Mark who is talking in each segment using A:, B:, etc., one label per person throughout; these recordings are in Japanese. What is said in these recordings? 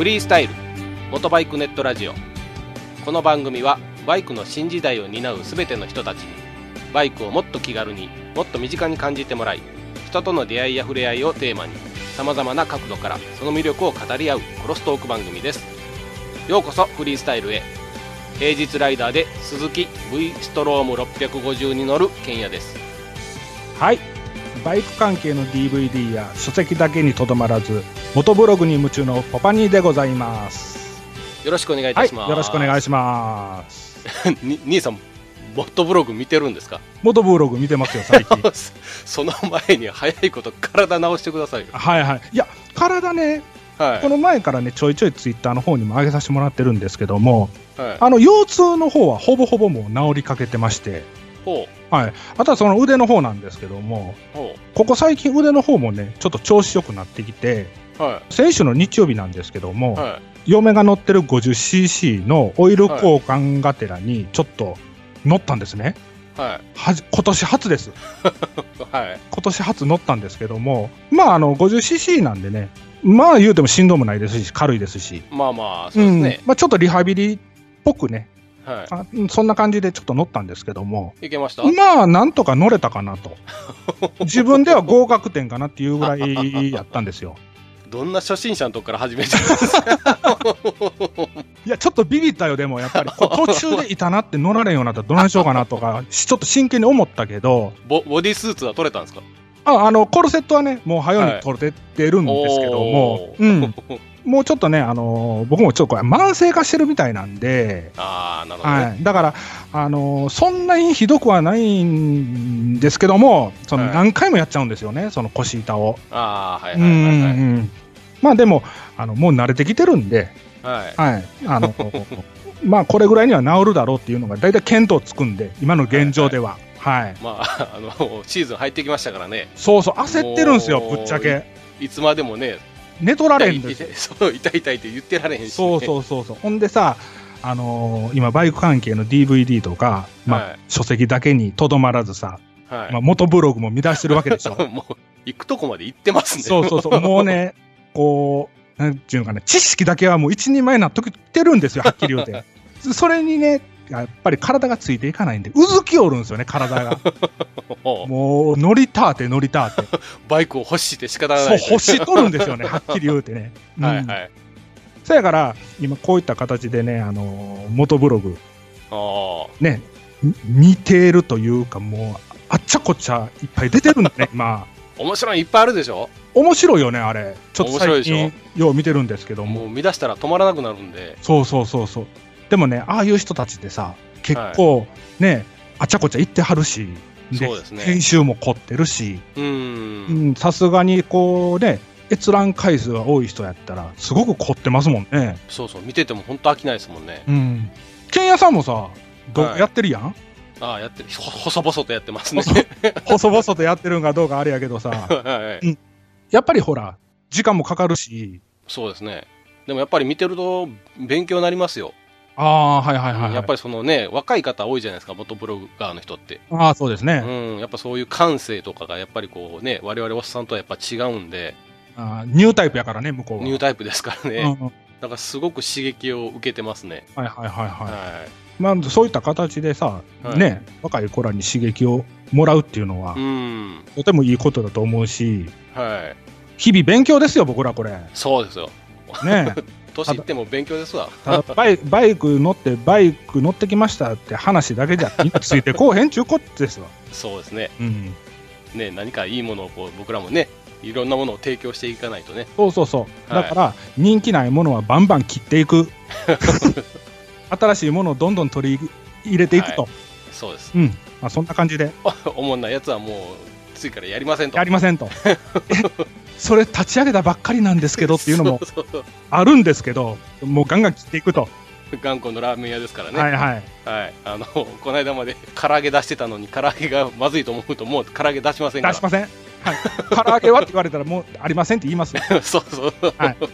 A: フリースタイル元バイクネットラジオ。この番組はバイクの新時代を担う全ての人たちにバイクをもっと気軽にもっと身近に感じてもらい人との出会いや触れ合いをテーマにさまざまな角度からその魅力を語り合うクロストーク番組です。ようこそフリースタイルへ。平日ライダーで鈴木 V ストローム650に乗るケンヤです。
B: はい。バイク関係の DVD や書籍だけにとどまらず元ブログに夢中のパパニーでございます。
A: よろしくお願いい
B: はい
A: たします、
B: よろしくお願いします。
A: に兄さんボットブログ見てるんですか？
B: 元ブログ見てますよ最近。
A: その前に早いこと体直してくださいよ。
B: はいはい。いや体ね
A: はい。
B: この前からねちょいちょいツイッターの方にも上げさせてもらってるんですけども
A: はい。
B: あの腰痛の方はほぼほぼもう治りかけてまして。
A: ほ
B: はい。あとはその腕の方なんですけどもここ最近腕の方もねちょっと調子よくなってきて
A: うは
B: 先週の日曜日なんですけども、
A: いはい。
B: 嫁が乗ってる 50cc のオイル交換がてらにちょっと乗ったんですね。
A: はい。
B: はじ今年初です。
A: はい。
B: 今年初乗ったんですけども、まああの 50cc なんでね、まあ言うてもしんどもないですし、軽いですし、
A: まあまあそうですね。
B: ん、まあちょっとリハビリっぽくね、
A: は
B: あうんそんな感じでちょっと乗ったんですけども、
A: いいけました？
B: まあなんとか乗れたかなと。自分では合格点かなっていうぐらいやったんですよ。
A: どんな初心者のとこから始めてるんですか？
B: いや、ちょっとビビったよ、でも、やっぱり、途中でいたなって乗られんようになったらどないしようかなとか、しちょっと真剣に思ったけど、
A: ボボディスーツは取れたんですか
B: ああの、コルセットはね、もう早うに取れてるんですけども、
A: おー。
B: うん、もうちょっとね、あの僕もちょっとこれ、慢性化してるみたいなんで、
A: ああなるほどね、
B: はい、だから、あのそんなにひどくはないんですけども、その
A: はい。
B: 何回もやっちゃうんですよね、その腰板を。
A: ああはいはいはい
B: まあでもあの、もう慣れてきてるんで、
A: はい。
B: はい、あの まあこれぐらいには治るだろうっていうのが大体見当つくんで今の現状では、はい。
A: まああのシーズン入ってきましたからね。
B: そうそう焦ってるんですよぶっちゃけ。
A: いつまでもね
B: 寝取られんで
A: そう痛い痛いって言ってられへんし、ね、
B: そうそうそうそう。ほんでさあのー今バイク関係の DVD とか、まあ
A: はい。
B: 書籍だけにとどまらずさ、
A: はい。
B: まあ、元ブログも見出してるわけでしょ。
A: もう行くとこまで行ってますね。
B: そうそうそう。もうねこうなんていうのかな知識だけはもう一人前になっときてるんですよ はっきり言うて。それにねやっぱり体がついていかないんでうずきおるんですよね体が。
A: もう
B: 乗りたーて乗りたーて。
A: バイクを欲しいて仕方が
B: そう
A: ない
B: 欲しとるんですよねはっきり言うてね、うん。
A: はいはい。
B: そやから今こういった形でねあのー元ブログ。
A: あ
B: ねみ見てるというかもうあっちゃこっちゃいっぱい出てるんだねまあ
A: あ面白いのいっぱいあるでしょ？
B: 面白いよねあれ。ちょっと最
A: 面白いでし
B: 近よう見てるんですけども。
A: もう見出したら止まらなくなるんで。
B: そうそうそうそう。でもねああいう人たちってさ結構ね、あっちゃこっちゃ行ってはるし
A: そうですね。
B: 編集も凝ってるし。さすがにこうね閲覧回数が多い人やったらすごく凝ってますもんね。
A: そうそう見てても本当飽きないですもんね。
B: うん。剣屋さんもさ動画
A: はい。
B: やってるやん、
A: ああやってる。ほ細々とやってますね。
B: 細細々とやってるんかどうかあれやけどさ。
A: はい
B: やっぱりほら時間もかかるし。
A: そうですね。でもやっぱり見てると勉強になりますよ、
B: ああはいはいはい、はい、
A: やっぱりそのね若い方多いじゃないですか元ブロガーの人って。
B: ああそうですね、
A: うんやっぱそういう感性とかがやっぱりこうね我々おっさんとはやっぱ違うんで。
B: あーニュータイプやからね向こうは。
A: ニュータイプですからね、
B: うんうん。
A: だからすごく刺激を受けてますね。
B: はいはいはいはい、
A: は
B: まあそういった形でさ、
A: はい。
B: ね若い子らに刺激をもらうっていうのは、とてもいいことだと思うし
A: はい。
B: 日々勉強ですよ僕らこれ。
A: そうですよ。
B: ね。
A: 年いっても勉強ですわ。
B: バイバイク乗ってバイク乗ってきましたって話だけじゃついてこうへんちゅうことですわ、
A: そうですね。
B: うん、
A: ね何かいいものをこう僕らもねいろんなものを提供していかないとね。
B: そうそうそう。
A: はい。
B: だから、人気ないものはバンバン切っていく 新しいものをどんどん取り入れていくと、
A: そうです。
B: うん。まあ、そんな感じで。
A: おもんないやつはもう次からやりませんと。
B: やりませんと。えそれ立ち上げたばっかりなんですけどっていうのもあるんですけどもうガンガン切っていくと、
A: 頑固のラーメン屋ですからね。
B: はいはい。
A: はい、あのこの間まで唐揚げ出してたのに唐揚げがまずいと思うともう唐揚げ出しませんから。
B: 出しません、はい、唐揚げはって言われたらもうありませんって言います
A: そうそう、
B: はい。
A: ま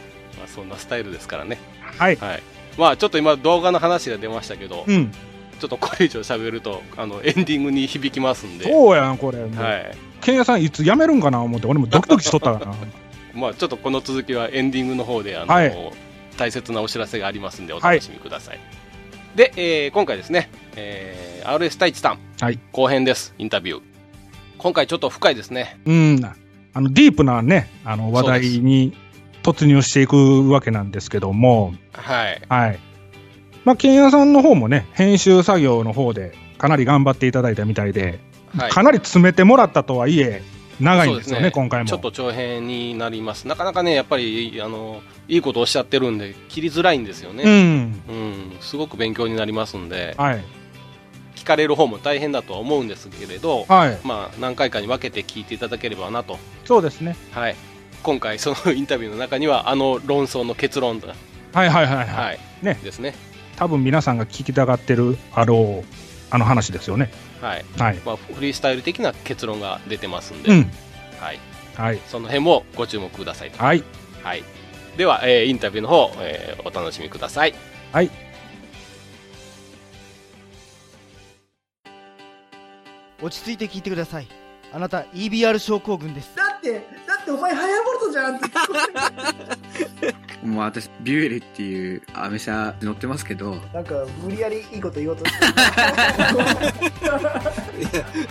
A: あそんなスタイルですからね。
B: はい。
A: はいまあちょっと今動画の話が出ましたけど、
B: うん。
A: ちょっとこれ以上喋るとあのエンディングに響きますんで。
B: そうやんこれ。
A: はい。
B: ケンヤさんいつ辞めるんかな思って俺もドキドキしとったからな。
A: まあちょっとこの続きはエンディングの方であの、
B: はい。
C: 大切なお知らせがありますんでお楽しみください、で、えー今回ですね、えー RS 太一さん
A: はい。
C: 後編ですインタビュー。今回ちょっと深いですね。
A: うん。あの、ディープなね、あの、話題に突入していくわけなんですけども、
C: はい
A: はい。まあ、ケンヤさんの方もね、編集作業の方でかなり頑張っていただいたみたいで、
C: はい
A: かなり詰めてもらったとはいえ、長いんですよね、
C: ね
A: 今回も。
C: ちょっと長編になりますなかなかねやっぱりあのいいことをおっしゃってるんで切りづらいんですよね
A: うん。
C: うん、すごく勉強になりますんで
A: はい。
C: 聞かれる方も大変だとは思うんですけれど
A: はい。
C: まあ何回かに分けて聞いていただければなと
A: そうですね。
C: はい今回そのインタビューの中にはあの論争の結論が
A: はいはいはいはい。
C: はい
A: ね
C: ですね
A: 多分皆さんが聞きたがってる、あの、あの話ですよね。
C: はい
A: はい。
C: まあ、フリースタイル的な結論が出てますんで、
A: うん。
C: はい、
A: はい。
C: その辺もご注目くださいと、
A: はい。
C: はい、では、えーインタビューの方、えーお楽しみください
A: はい。
D: 落ち着いて聞いてくださいあなた EBR 症候群です
E: だって、だってお前ハヤボルトじゃんって。
F: もう私、ビュエルっていうアメ車乗ってますけど、
E: なんか、無理やりいいこと言おうとして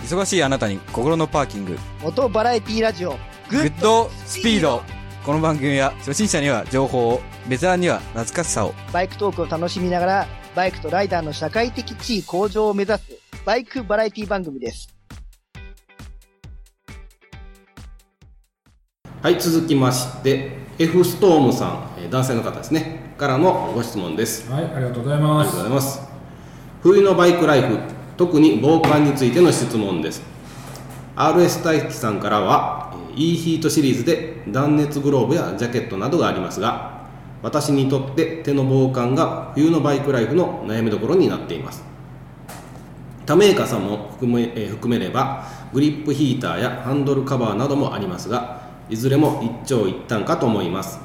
G: 忙しいあなたに。心 のパーキング
D: 元バラエティラジオグ。ッ
G: ドスピード。この番組は初心者には情報を。ベテランには懐かしさを。
D: バイクトークを楽しみながらバイクとライダーの社会的地位向上を目指すバイクバラエティ番組です
C: はい続きまして F ストームさん、えー男性の方ですね。からのご質問です。
B: はい、ありがとうござい
C: あ
B: ます。
C: りがとうございます。冬のバイクライフ特に防寒についての質問です。RS 大輝さんからはえー e ヒートシリーズで断熱グローブやジャケットなどがありますが私にとって手の防寒が冬のバイクライフの悩みどころになっています。他メーカーさんも含め,、えー含めればグリップヒーターやハンドルカバーなどもありますがいずれも一長一短かと思います。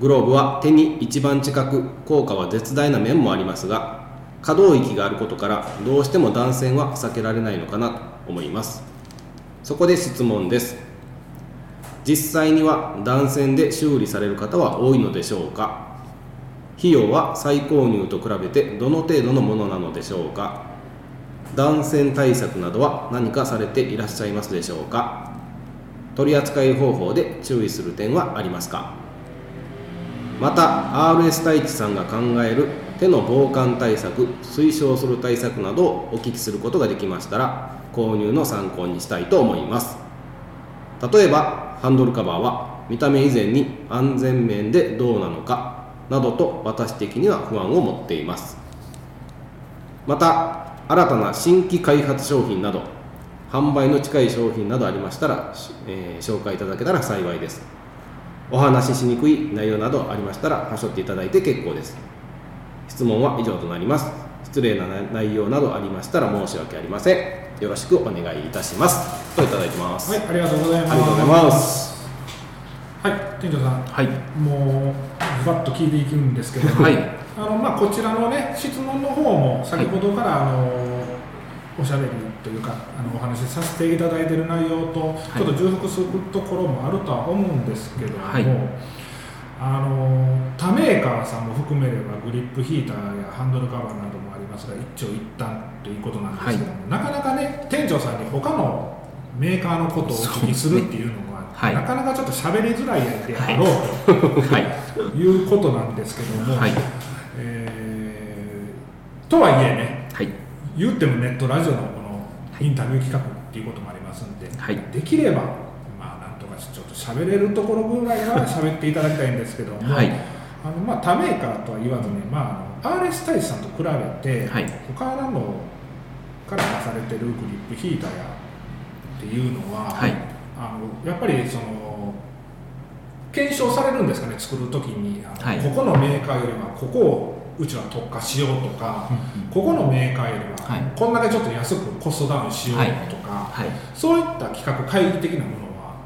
C: グローブは手に一番近く効果は絶大な面もありますが可動域があることからどうしても断線は避けられないのかなと思います。そこで質問です。実際には断線で修理される方は多いのでしょうか？費用は再購入と比べてどの程度のものなのでしょうか？断線対策などは何かされていらっしゃいますでしょうか？取り扱い方法で注意する点はありますか？また RS 太一さんが考える手の防寒対策推奨する対策などをお聞きすることができましたら購入の参考にしたいと思います。例えばハンドルカバーは見た目以前に安全面でどうなのかなどと私的には不安を持っています。また新たな新規開発商品など販売の近い商品などありましたら、しえー紹介いただけたら幸いです。お話ししにくい内容などありましたらはしょっていただいて結構です。質問は以上となります。失礼な内容などありましたら申し訳ありません。よろしくお願いいたします。といただいてます、
B: はい、ありがとうございます。
C: ありがとうございます。
B: はい、店長さん、
F: はい。
B: もう、ずばっと聞いていくんですけども、
F: はい。
B: あのまあ、こちらのね、質問の方も、先ほどから、あのおしゃべりというか、あのお話しさせていただいている内容と、ちょっと重複するところもあるとは思うんですけども、
F: はい
B: あの他メーカーさんも含めれば、グリップヒーターやハンドルカバーなどもありますが、一長一短ということなんですけども、なかなかね、店長さんに他のメーカーのことをお聞きするっていうのは、
F: はい
B: なかなかちょっと喋りづらいであろう
F: はい。
B: と いうことなんですけども、
F: はい。
B: えーとはいえね、
F: はい。
B: 言ってもネットラジオのこのインタビュー企画っていうこともありますんで、
F: はい。
B: できれば、まあ、なんとかちょっと喋れるところぐらいは 喋っていただきたいんですけども、
F: はい。
B: あのまあ、他メーカーとは言わずに、まあ、RS 大使さんと比べて、
F: はい。
B: 他のから出されてるグリップヒーターやっていうのは、
F: はい。
B: あのやっぱりその検証されるんですかね作るときに。あの、
F: はい。
B: ここのメーカーよりはここをうちは特化しようとか、ここのメーカーよりは、
F: はい。
B: こんだけちょっと安くコストダウンしようとか、
F: はい。
B: そういった企画会議的なものは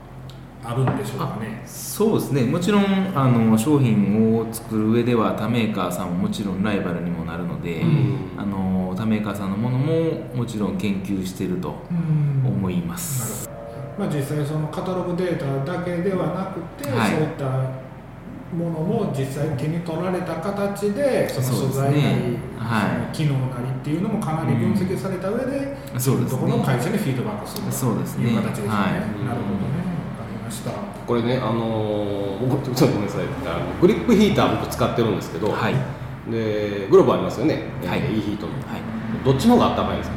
B: あるんでしょうかね。
H: そうですね。もちろんあの商品を作る上では他メーカーさんももちろんライバルにもなるので、あの他メーカーさんのものももちろん研究してると
B: うん
H: 思います、
B: まあ、実際そのカタログデータだけではなくて、
H: はい。
B: そういったものも実際手に取られた形でその素材なり、
H: ね。はい。
B: 機能なりっていうのもかなり分析された上で、
H: そうですね。
B: どこの会社にフィードバックすると
H: そうですね。
B: いう形ですよね。
H: はい
B: なるほどね。わかりました。
C: これねあのー僕ちょっとごめんなさい。あのグリップヒーター僕使ってるんですけど、
H: はい。
C: でグローブありますよね、
H: はい。
C: えー、いいヒートの、
H: はい。
C: どっちの方があったかいんですか？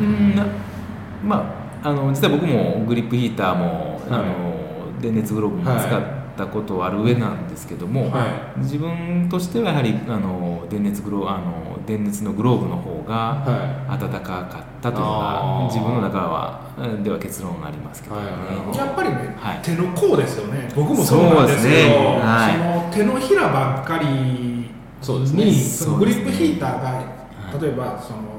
H: うんなまああの実は僕もグリップヒーターも、あの電熱グローブも使ったことある上なんですけども、
C: は
H: 自分としてはやはりあの電熱グローあの電熱のグローブの方が
C: は
H: 暖かかったというの
C: あー。
H: が自分の中はうんでは結論がありますけどね、
C: はいはい。はい
B: やっぱりね、
H: はい。
B: 手の甲ですよね。僕もそうなんですけど、
H: ね。はい。
B: その手のひらばっかり
C: そうですね。
B: にそのグリップヒーターが、
H: はい。
B: 例えばその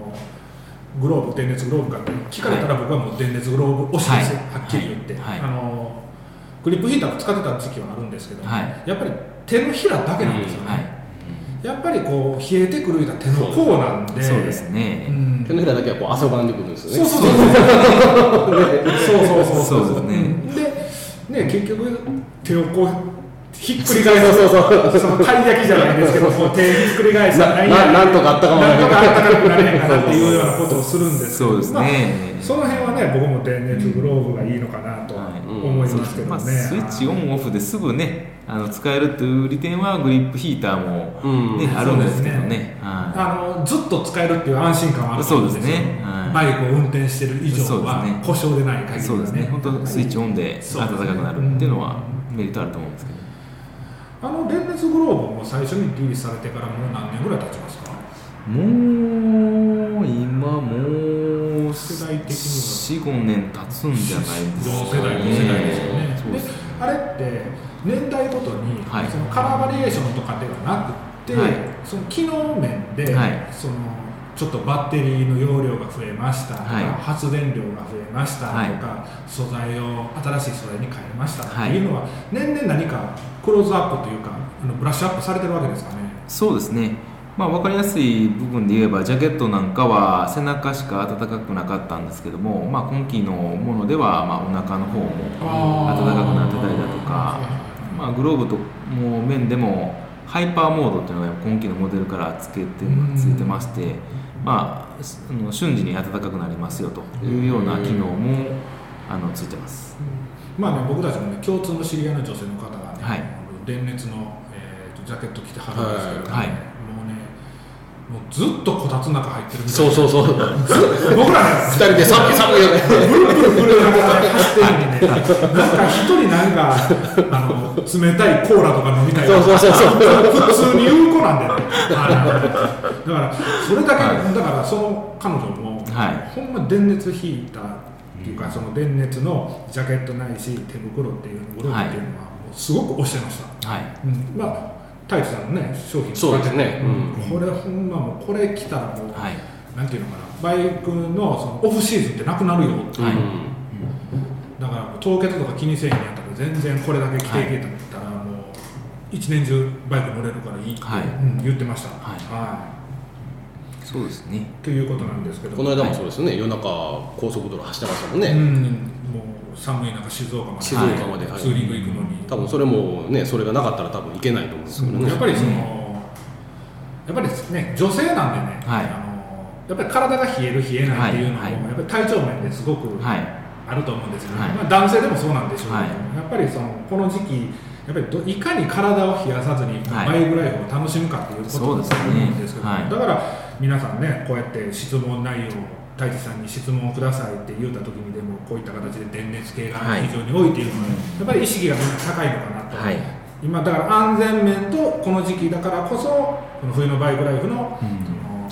B: グローブ電熱グローブかって聞かれたら僕はもう電熱グローブ推しです、
H: はい。
B: はっきり言って、
H: はい。
B: あのグリップヒーターを使ってた時期はあるんですけど、
H: はい。
B: やっぱり手のひらだけなんですよね、
H: はい
B: やっぱりこう冷えてくるような手の甲なんで。
H: そうですね、
B: うん。
C: 手のひらだけはこう汗ばんでくるんですよね。
B: そうそう。そうそうそうそう。
H: そうですね。
B: でね結局手をこうひっくり返す。
C: そうそうそう
B: そのたい焼きじゃないですけどこう手ひっくり返したら
C: なななんとかあったかも
B: なんとかあったかくなれへんかなっていうようなことをするんです
H: そうですね。
B: まあその辺はね僕も電熱グローブがいいのかなと思いますけど
H: まあ、
B: ね、
H: スイッチオンオフですぐねあの使えるという利点はグリップヒーターも、
C: うん。
H: ねあるんですけどね。は
B: あのずっと使えるっていう安心感はあると思うんですよ
H: そうですね。はい。
B: バイクを運転してる以上は
H: ですね。
B: 故障でない限りは
H: いそうですね。本当スイッチオンで暖かくなるっていうのはメリットあると思うんですけど
B: あの電熱グローブも最初にリリースされてからもう何年ぐらい経ちますか？
H: もう今もう
B: 世代的に
H: 45年経つんじゃないです
B: 同
H: か
B: 世代の世代ですよね。で
H: そうです。
B: あれって年代ごとに、
H: はい。
B: そのカラーバリエーションとかではなくて、
H: はい。
B: その機能面で、
H: はい。
B: そのちょっとバッテリーの容量が増えましたとか、
H: はい。
B: 発電量が増えましたとか、
H: はい。
B: 素材を新しい素材に変えましたって
H: はい。
B: いうのは、年々何かクローズアップというかあのブラッシュアップされてるわけですかね。
H: そうですね、まあ、分かりやすい部分で言えばジャケットなんかは背中しか暖かくなかったんですけども、まあ、今期のものではまあお腹の方も暖かくなってたりだとか、まあ、グローブともう面でもハイパーモードっていうのが今期のモデルからつけてついてまして、まあ、あの瞬時に暖かくなりますよというような機能もあのついてます。
B: まあね、僕たちもね共通の知り合いの女性の方がね、
H: はい。
B: 電熱の、えーとジャケット着てはるんですけど、ね。
H: はい。
B: もうねもうずっとこたつの中入ってるみたいな。
C: そうそうそう。
B: 僕らね
C: 二人で寒い寒いよね。
B: ブルブルブルなんか走ってる。のにねなんか一人なんかあの冷たいコーラとか飲みたいな。
C: そうそうそう
B: 普通に言う子なんだよだからそれだけ、だからその彼女も、
H: はい。
B: ほんま電熱ヒーターっていうか、その電熱のジャケットないし手袋っていうグローブっていうのは、もうすごく推してました、
H: はい。
B: うん、まあ太一さんのね商品
C: そうですね。
B: うん。これほんまもうこれ着たらもう、
H: はい。
B: なんていうのかな。バイクのそのオフシーズンってなくなるよ。ってい。う、
H: はい
B: だから凍結とか気にせえへんやったら全然これだけ着ていけたらもう一年中バイク乗れるからいいって、
H: はい。
B: うん言ってました。
H: はい。
B: は
H: そうですね。
B: い。ということなんですけど。
C: この間もそうですよね。夜中高速道路走ってましたもんね、
B: うん寒い中静岡まで。
C: 静岡まではい。
B: ツーリング行くのに、
C: 多分それもねそれがなかったら多分行けないと思うんですけどね、
B: やっぱりその、やっぱりね女性なんでね、
H: はい。
B: あのやっぱり体が冷える冷えないっていうのも、
H: はいはい。
B: やっぱり体調面ですごく
H: はい。
B: あると思うんですよね、
H: はい。
B: まあ、男性でもそうなんでしょうけど、
H: はい。
B: やっぱりそのこの時期やっぱりどいかに体を冷やさずに
H: はい
B: バイクライフを楽しむかっていうことだと思うんですけど、
H: ね。はい。
B: だから皆さんねこうやって質問内容太一さんに質問をくださいって言った時にでもこういった形で電熱系が
H: はい。
B: 非常に多いっていうのは、やっぱり意識がみんな高いのかなと、
H: はい。
B: 今だから安全面とこの時期だからこそこの冬のバイクライフの,、の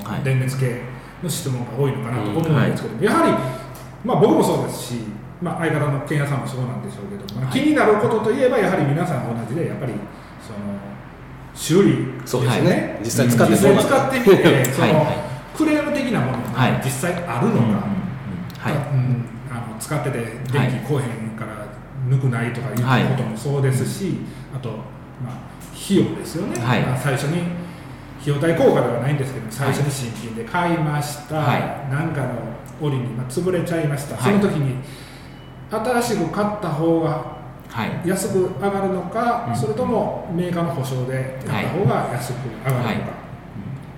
H: はい。
B: 電熱系の質問が多いのかなと思うんですけど、やはり、まあ、僕もそうですし、まあ、相方のケンヤさんもそうなんでしょうけど、まあ、気になることといえばやはり皆さん同じでやっぱりその修理
C: そうですね、
B: ね
C: 実際使って
B: みて その、クレーム的なもの
H: はい。
B: が実際あるのか、
H: はい。
B: うん。あの使ってて電気こうへんから抜くないとかいうこともそうですし、あと、まあ、費用ですよね、
H: はい。
B: まあ最初に費用対効果ではないんですけど最初に新品で買いました、
H: はい。
B: なんかの折に、まあ、潰れちゃいました、
H: はい。
B: その時に新しく買った方が
H: はい。
B: 安く上がるのか、
H: うん。
B: それともメーカーの保証でやった方が安く上がるのか、
H: はい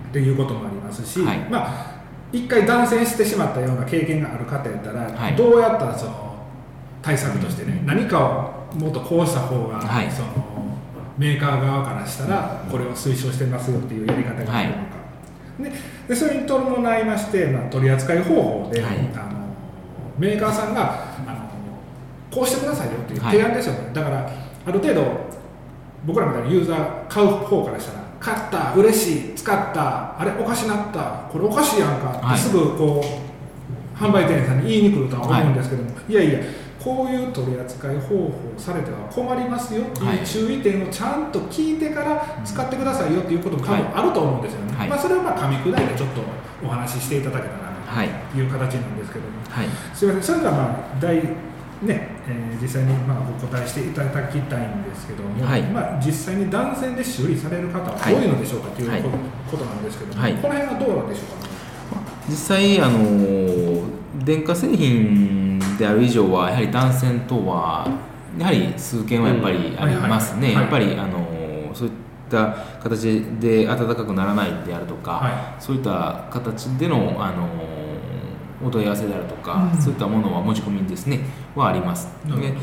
B: っていうこともありますし、
H: はい。
B: まあ一回断線してしまったような経験がある方やったら、
H: はい。
B: どうやったらその対策としてね、何かをもっとこうした方が、
H: はい。
B: そのメーカー側からしたらこれを推奨してますよっていうやり方があるのか、ででそれに伴いまして、まあ、取り扱い方法で、
H: はい。
B: あのメーカーさんがあのこうしてくださいよっていう
H: はい。
B: 提案ですよね、だからある程度僕らみたいなユーザー買う方からしたら買った嬉しい使ったあれおかしなったこれおかしいやんかって、
H: はい
B: すぐこう販売店員さんに言いに来るとは思うんですけども、い、やいやこういう取り扱い方法をされては困りますよって
H: はい。いう
B: 注意点をちゃんと聞いてから使ってくださいよっていうことも多分あると思うんですよね、
H: はい。
B: まあ、それをまあ噛み砕いてちょっとお話ししていただけたらな
H: はい。
B: という形なんですけども、
H: はい。
B: すみません、それではまあ大ね、えー実際にまあお答えしていただきたいんですけども、
H: はい。
B: まあ実際に断線で修理される方は
H: はい。
B: 多いのでしょうかという
H: はい。
B: ことなんですけども、
H: はい。
B: この辺はどうなんでしょうか、
H: 実際あの電化製品である以上はやはり断線等はやはり数件はやっぱりありますね、やっぱりあのそういった形で暖かくならないであるとか、
B: は
H: そういった形でのあのお問い合わせであるとか、
B: うん。
H: そういったものは持ち込みですね。はあります。で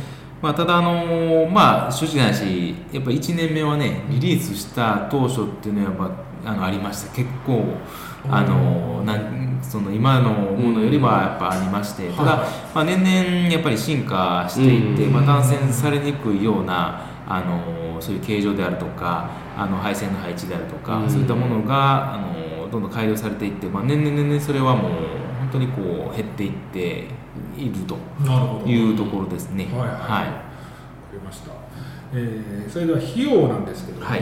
H: まあ、ただあのまあ正直な話やっぱ1年目はねリリースした当初っていうのはやっぱあのありました。結構あのなんその今のものよりはやっぱありまして、ただ、
B: はい
H: まあ、年々やっぱり進化していって、
C: うん。
H: まあ、断線されにくいようなあのそういう形状であるとかあの配線の配置であるとか、
C: うん。
H: そういったものがあのどんどん改良されていって、まあ、年々年々それはもう本当にこう減っていっているというところですね。
B: はいはい。わかりました、えーそれでは費用なんですけども、
H: はい。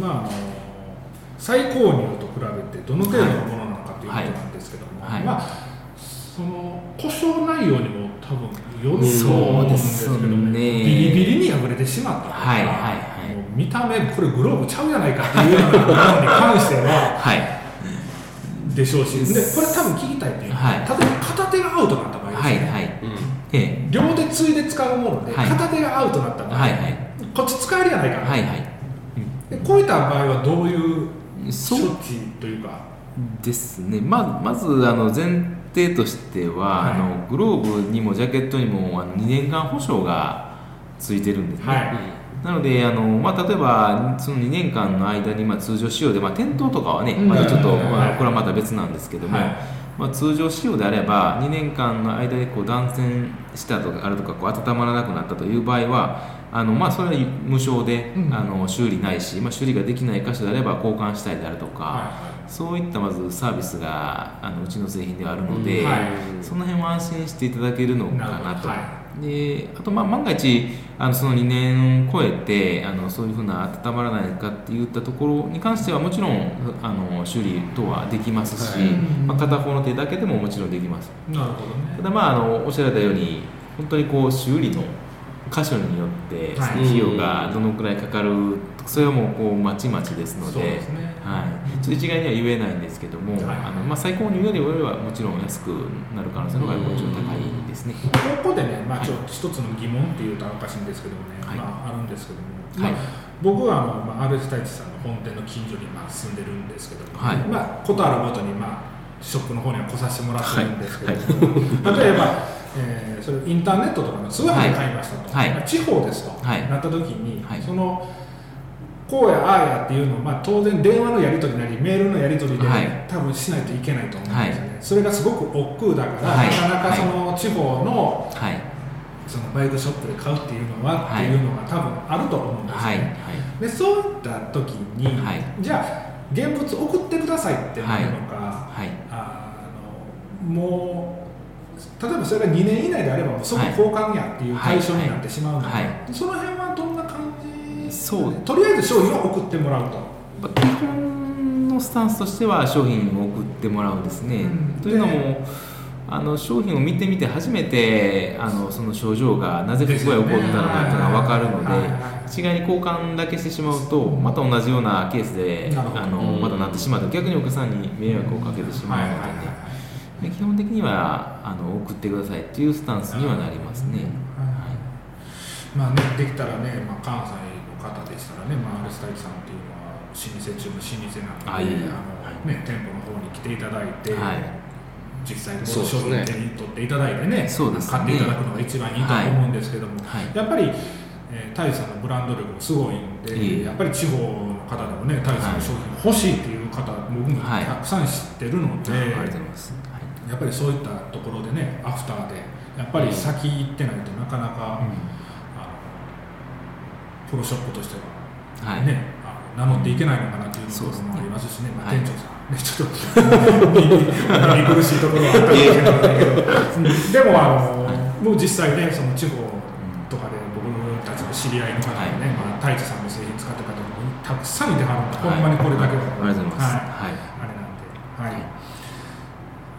B: まああの再購入と比べてどの程度のものなのかということなんですけども、
H: はい。
B: まあその故障内容にも多分よると思うんですけどね
H: ね。
B: ビリビリに破れてしまったとか、
H: はいはいはい。
B: 見た目これグローブちゃうじゃないかっていうようなものに関しては
H: はい
B: でしょうしでこれ多分聞きたいっていうのは、
H: はい。
B: 例えば片手がアウトになった場合です
H: は
B: ね、
H: いはい。
C: うん。
H: え
B: 両手ついで使うもので、
H: はい。
B: 片手がアウトになった場合、
H: はいはい。
B: こっち使えるやないか
H: はいはい。
B: でこういった場合はどういう処置というか？
H: ですね。ままずあの前提としては、
B: はい。
H: あのグローブにもジャケットにもあの2年間保証がついてるんですね、
B: はい
H: なのであの、まあ、例えばその2年間の間に、まあ、通常使用で、まあ、転倒とかはね、
B: うん。
H: まだちょっと、
B: はい
H: まあ、これはまた別なんですけども、
B: はい。
H: まあ、通常使用であれば2年間の間でこう断線したとかあるとかこう温まらなくなったという場合はあの、まあ、それは無償で、
B: うん。
H: あの修理ないし、まあ、修理ができない箇所であれば交換したいであるとか、
B: は
H: そういったまずサービスがあのうちの製品ではあるので、
B: はい。
H: その辺は安心していただけるのか
B: な
H: と。であとまあ万が一あのその2年超えてあのそういうふうな温まらないかっていったところに関してはもちろんあの修理等はできますし、
B: はい。
H: まあ、片方の手だけでももちろんできます。
B: いなるほどね。
H: ただまああのおっしゃられたように本当にこう修理の箇所によって費用がどのくらいかかるそれはもうこうまちまちですの
B: そう
H: で
B: ですね
H: はい、ちょっと一概には言えないんですけども、
B: はい。
H: あのまあ、再購入よりはもちろん安くなる可能性の方がもちろん高いですね。
B: ここでね、まあ、ちょっと一つの疑問っていうとおかしいんですけどもね、
H: はい。
B: まあ、あるんですけども、
H: はい。
B: まあ、僕はあの、まあ、RS 太一さんの本店の近所にまあ住んでるんですけども、
H: はい。
B: まあ、ことあるごとに、まあ、ショップの方には来させてもらってるんですけども、
H: はい。
B: 例えば、えーそれインターネットとかの通販で買いましたと、地方ですと、
H: はい。
B: なった時に、
H: はい。
B: そのこうやああやっていうのを、まあ、当然電話のやり取りなりメールのやり取りで、
H: はい。
B: 多分しないといけないと思うんですよね、それがすごく億劫だから、
H: はい。
B: なかなかその地方の
H: はい。
B: そのバイクショップで買うっていうのは、
H: はい。
B: っていうのが多分あると思うんですよ
H: はい。
B: ね、でそういった時に、
H: はい。
B: じゃあ現物送ってくださいってなるのか、
H: はい。
B: あのもう例えばそれが2年以内であればもう即交換やっていう対象になってしまうので、
H: はい。は
B: その辺はどんな感じ
H: そう
B: とりあえず商品を送ってもらうと。
H: まあ基本のスタンスとしては商品を送ってもらうんですね。
B: うん。
H: というのもあの商品を見てみて初めてあのその症状がなぜ不具合起こったのかっていうのが分かるので一概に交換だけしてしまうとまた同じようなケースであのまたなってしまうと逆にお客さんに迷惑をかけてしまうのでねで基本的にはあの送ってくださいっていうスタンスにはなりますね。
B: まあね、できたらね、まあ、関西の方でしたらね、まあ、アルスタイチさんっていうのは老舗中の老舗なので、
H: あ
B: のね、店舗の方に来ていただいて、
H: はい。
B: 実際に商品手に取っていただいてね
H: ね。
B: 買っていただくのが一番いいと思うんですけども、
H: はい。
B: やっぱり、えー、タイさんのブランド力もすごいんで、やっぱり地方の方でもねタイさんの商品欲しいっていう方僕も
H: はい。
B: たくさん知ってるので、やっぱりそういったところでねアフターでやっぱり先行ってないとなかなか、あのプロショップとしては。
H: はい。
B: ね、あの名乗っていけないのかなというところもありますしね、まあ、
H: はい。
B: 店長さん、ね、ちょっと 耳耳苦しいところはあったかもしれないけど、う んでもあの、もう実際ね、その地方とかで僕たちの知り合いの方でね、まあ、太一さんの製品使ってる方もたくさんいてはるんで、ほんまにこれだけ。は、
H: ありがとうございます。
B: はい。
H: はい。
B: あれなんで、はい。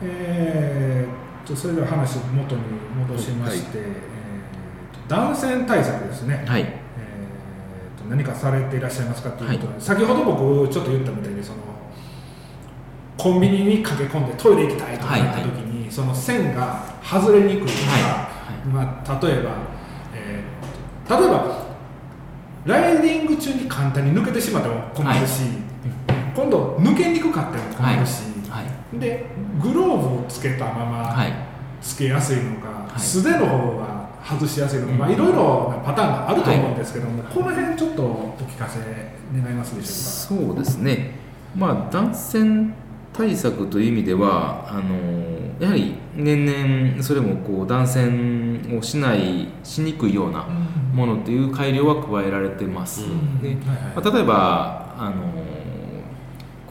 B: えーっと、それでは話元に戻しまして、えーっと断線対策ですね。
H: はい
B: 何かされていらっしゃいますかということで、先ほど僕ちょっと言ったみたいにそのコンビニに駆け込んでトイレ行きたいとか
H: はい
B: なった時に、その線が外れにくいとか、
H: はい
B: まあ、例えば、えー例えばライディング中に簡単に抜けてしまっても困るし、今度抜けにくかったら困るし、
H: はい。
B: でグローブをつけたまま、
H: はい。
B: つけやすいのか、
H: はい。
B: 素手の方が外しやすいのか、まあ、いろいろなパターンがあると思うんですけども、この辺ちょっとお聞かせ願いますでしょ
H: そうですね、まあ、断線対策という意味ではあのやはり年々それもこう断線をしないしにくいようなものという改良は加えられてます、
B: うん。
H: で
B: はいはい。
H: まあ例えばあの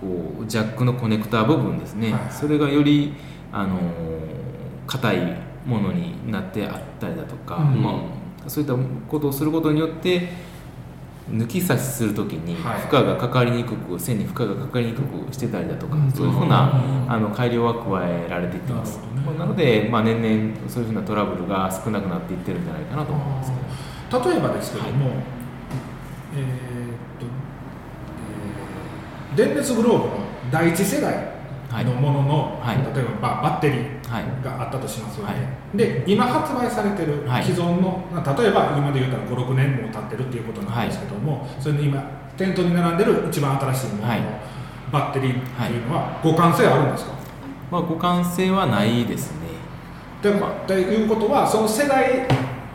H: こうジャックのコネクター部分ですね、
B: はい。
H: それがよりあの硬いものになってあったりだとか、
B: うん。
H: まあ、そういったことをすることによって抜き差しするときに
B: はい。
H: 負荷がかかりにくく線に負荷がかかりにくくしてたりだとか、
B: うん。
H: そういうふうな
B: うん。
H: あの改良は加えられていってます。
B: な
H: ので、まあ、年々そういうふうなトラブルが少なくなっていってるんじゃないかなと思いますけど。
B: 例えばですけども、えーっと、えー電熱グローブの第一世代のものの、
H: はい。
B: 例えばババッテリー。
H: はい
B: があったとしますよね、
H: はい。
B: で今発売されてる
H: はい。
B: 既存の、まあ例えば今で言ったら56年も経ってるっていうことなんですけども、それの今店頭に並んでる一番新しいものの
H: はい。
B: バッテリーっていうのは互換性あるんですか、
H: まあ、互換性はないですね。
B: でまあ、ということはその世代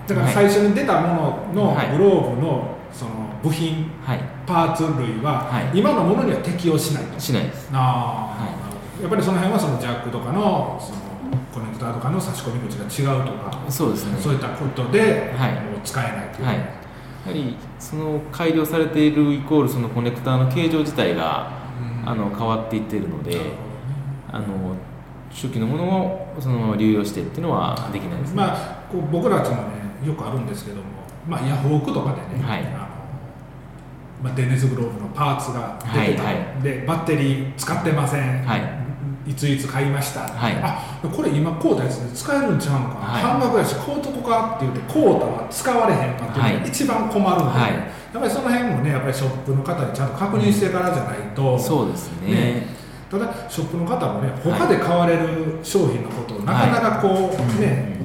B: だから最初に出たものの
H: はい。
B: グローブのその部品
H: はい。
B: パーツ類は
H: はい。
B: 今のものには適用しないと、
H: しないです。
B: あー
H: はい。
B: なるほど。やっぱりその辺はそのジャックとかのそのコネクターとかの差し込み口が違うとか
H: そうですね。
B: そういったことで、
H: はい。
B: もう使えないという、
H: はい、やはりその改良されているイコールそのコネクターの形状自体が
B: うん。
H: あの変わっていっているので
B: ね。
H: あの初期のものをそのまま流用してっていうのはできないですね、
B: まあ、こう僕らちもねよくあるんですけども、まあ、ヤフオクとかでね、
H: はい。
B: あのまあ、電熱グローブのパーツが出てた、
H: はいは
B: でバッテリー使ってません、
H: はい
B: いついつ買いました、
H: はい。
B: あこれ今買うたやつで使えるんちゃうのか、
H: はい。
B: 半額やし買うとこかって言って買うたは使われへんかっていうの
H: はい。
B: が一番困るんで、
H: はい。
B: やっぱりその辺もねやっぱりショップの方にちゃんと確認してからじゃないと、
H: そうですね。
B: ね。ただショップの方もね他で買われる商品のことをなかなかこう、ね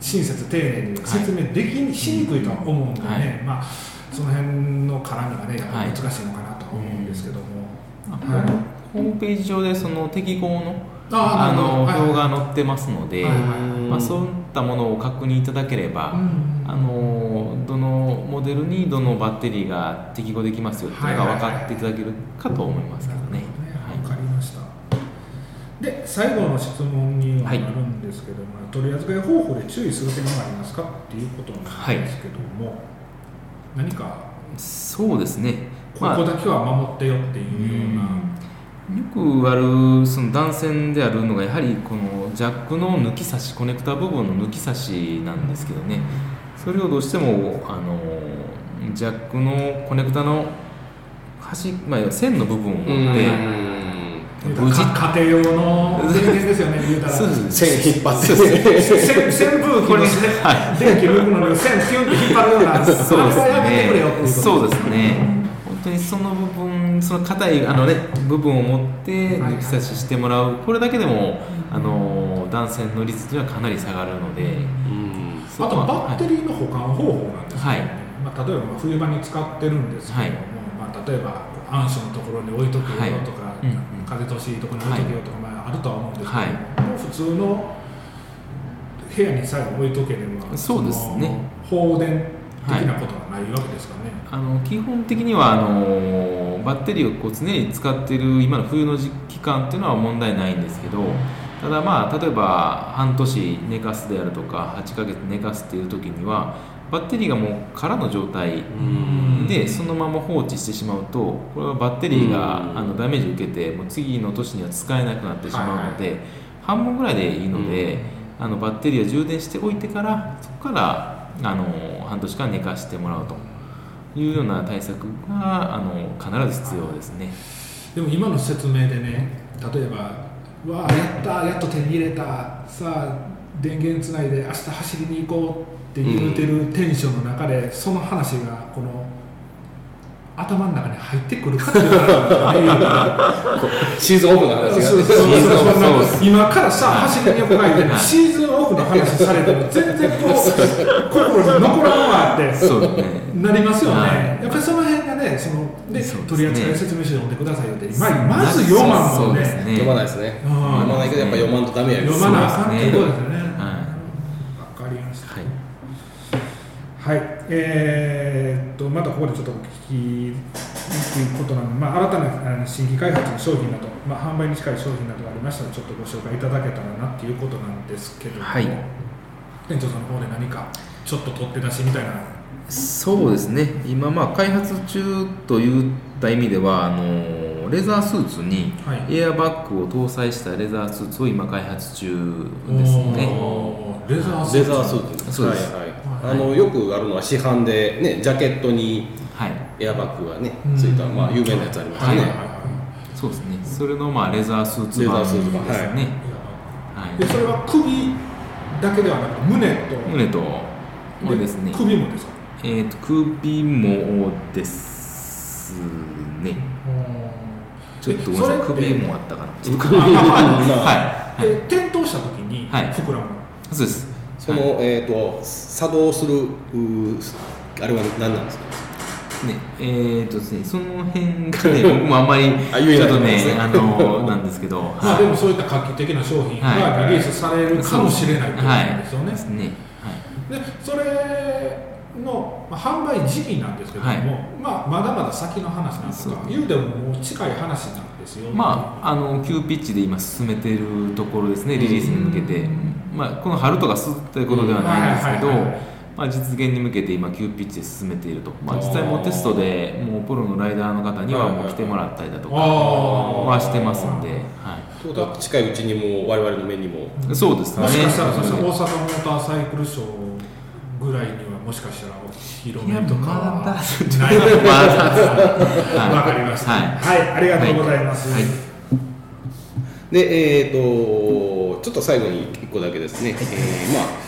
B: 親切丁寧に説明でき、しにくいとは思うんでね、
H: はい。
B: まあその辺の絡みがねやっぱり難しいのかなとは思うんですけども、
H: あ
B: はい
H: ホームページ上でその適合の
B: あ
H: の
B: はい
H: 表が載ってますので、
B: はいはい
H: まあ、そういったものを確認いただければ、
B: うん
H: あのどのモデルにどのバッテリーが適合できますよっていうのが分かっていただけるかと思いますけどね。
B: わかりました。で、最後の質問にはな
H: はい
B: るんですけども、取り扱い方法で注意する点がありますかっていうことなんですけども、何か
H: そうですね、
B: ここだけは守ってよっていうような、
H: よくあるその断線であるのがやはりこのジャックの抜き差しコネクタ部分の抜き差しなんですけどね。それをどうしてもあのジャックのコネクタの端、まあ、線の部分を持って無事。
B: か家庭用の電源ですよね、言うたら。
C: 線引っ張って。
B: せ扇風機電気抜くのに線ピュンって引っ張るような、
H: そうですね。そうですね。本当にその部分、その硬いあのね部分を持って抜き差ししてもらう。これだけでもあの断線の率というのはかなり下がるので。
B: あとバッテリーの保管方法なんですけどね、まあ、例えばまあ冬場に使ってるんですけども、まあ、例えば暗所のところに置いとけよとか、
H: はい。うん。うん
B: 風通しいいところに置いとけよとか、まあ、あるとは思うんですけど、
H: はい。
B: もう普通の部屋にさえ置いとければ
H: そうですね。
B: 放電的なことはないわけですかね、
H: あの基本的にはあのバッテリーをこう常に使っている今の冬の時期間っていうのは問題ないんですけどただまあ例えば半年寝かすであるとか8ヶ月寝かすっていう時にはバッテリーがもう空の状態でそのまま放置してしまうとこれはバッテリーが
C: うん。
H: あのダメージを受けてもう次の年には使えなくなってしまうので、半分ぐらいでいいので、あのバッテリーを充電しておいてからそこからあの半年間寝かしてもらうというような対策があの必ず必要ですね。
B: でも今の説明でね例えば「わあやったやっと手に入れたさあ電源つないで明日走りに行こう」って言うてるテンションの中で、その話がこの頭の中に入ってくるかっていう
C: シーズンオフの話が
B: 今からさ走りに行こうか言ってシーズンオフの話されても全然こう心に残らんわってなりますよね、
H: はい。
B: やっぱりその辺がね、そので
H: そうですね。
B: 取扱説明書読んでくださいよって、まあ、まず読まんもんね、
C: 読まないですね。
B: うん
C: 読まないけどやっぱ読まんとダメや。り
B: 読まなあかんってことですよね。
H: は
B: わかりました。
H: はい。
B: はい、えーまたここでちょっとお聞きということなので、まあ、新たな新規開発の商品など、まあ、販売に近い商品などがありましたら、ちょっとご紹介いただけたらなっていうことなんですけども、
H: はい。
B: 店長さんの方で何かちょっと取って出しみたいな。
H: そうですね。今まあ開発中といった意味ではあのレザースーツに
B: はい。
H: エアバッグを搭載したレザースーツを今開発中ですね。
B: レザースーツ。
C: レザースーツ。
H: そうです
C: はいはいあのよくあるのは市販でねジャケットに
H: はい。
C: エアバッグがね
B: うん。
C: ついたまあ有名なやつありますね。
B: はい。はいはい
H: そうですね。それのまあレザースーツ版
C: レザースーツ版。
H: ですね。
B: い。でそれは首だけではなく胸と
H: 胸とこれですね。
B: 首もですか？
H: えっ、と首もですね。ちょっとごめんなさい。首もあったかな。ちょっと
B: あ
H: は
B: で転倒した時に
H: はい。
B: 膨らむ、
H: いそうです
C: そのえっと作動するうあれは何なんですか？
H: ねえーとですね、その辺がね、僕もあんまりちょっとねあのなんですけど、
B: まあでもそういった画期的な商品がリリースされるかもしれないということですよね。
H: ですね、
B: でそれの、まあ、販売時期なんですけども、
H: はい。
B: まあ、まだまだ先の話なんですが言うてももう近い話なんですよ、
H: まあ、あの急ピッチで今進めているところですね、リリースに向けて、まあ、この春とかすっていうことではないんですけどまあ、実現に向けて今、急ピッチで進めていると、まあ、実際もうテストでもうプロのライダーの方にはもう来てもらったりだとかはしてますんで、は
C: ということは近いうちにもう我々の目にも。
H: い、そうですね。
B: もしかしたら大阪モーターサイクルショーぐらいにはもしかしたらお披露目とか
H: いやまだ
B: ないわかりました、
H: はい。
B: はい、ありがとうござい。ます、
H: はい。
C: でえっ、とちょっと最後に1個だけですね、えーまあ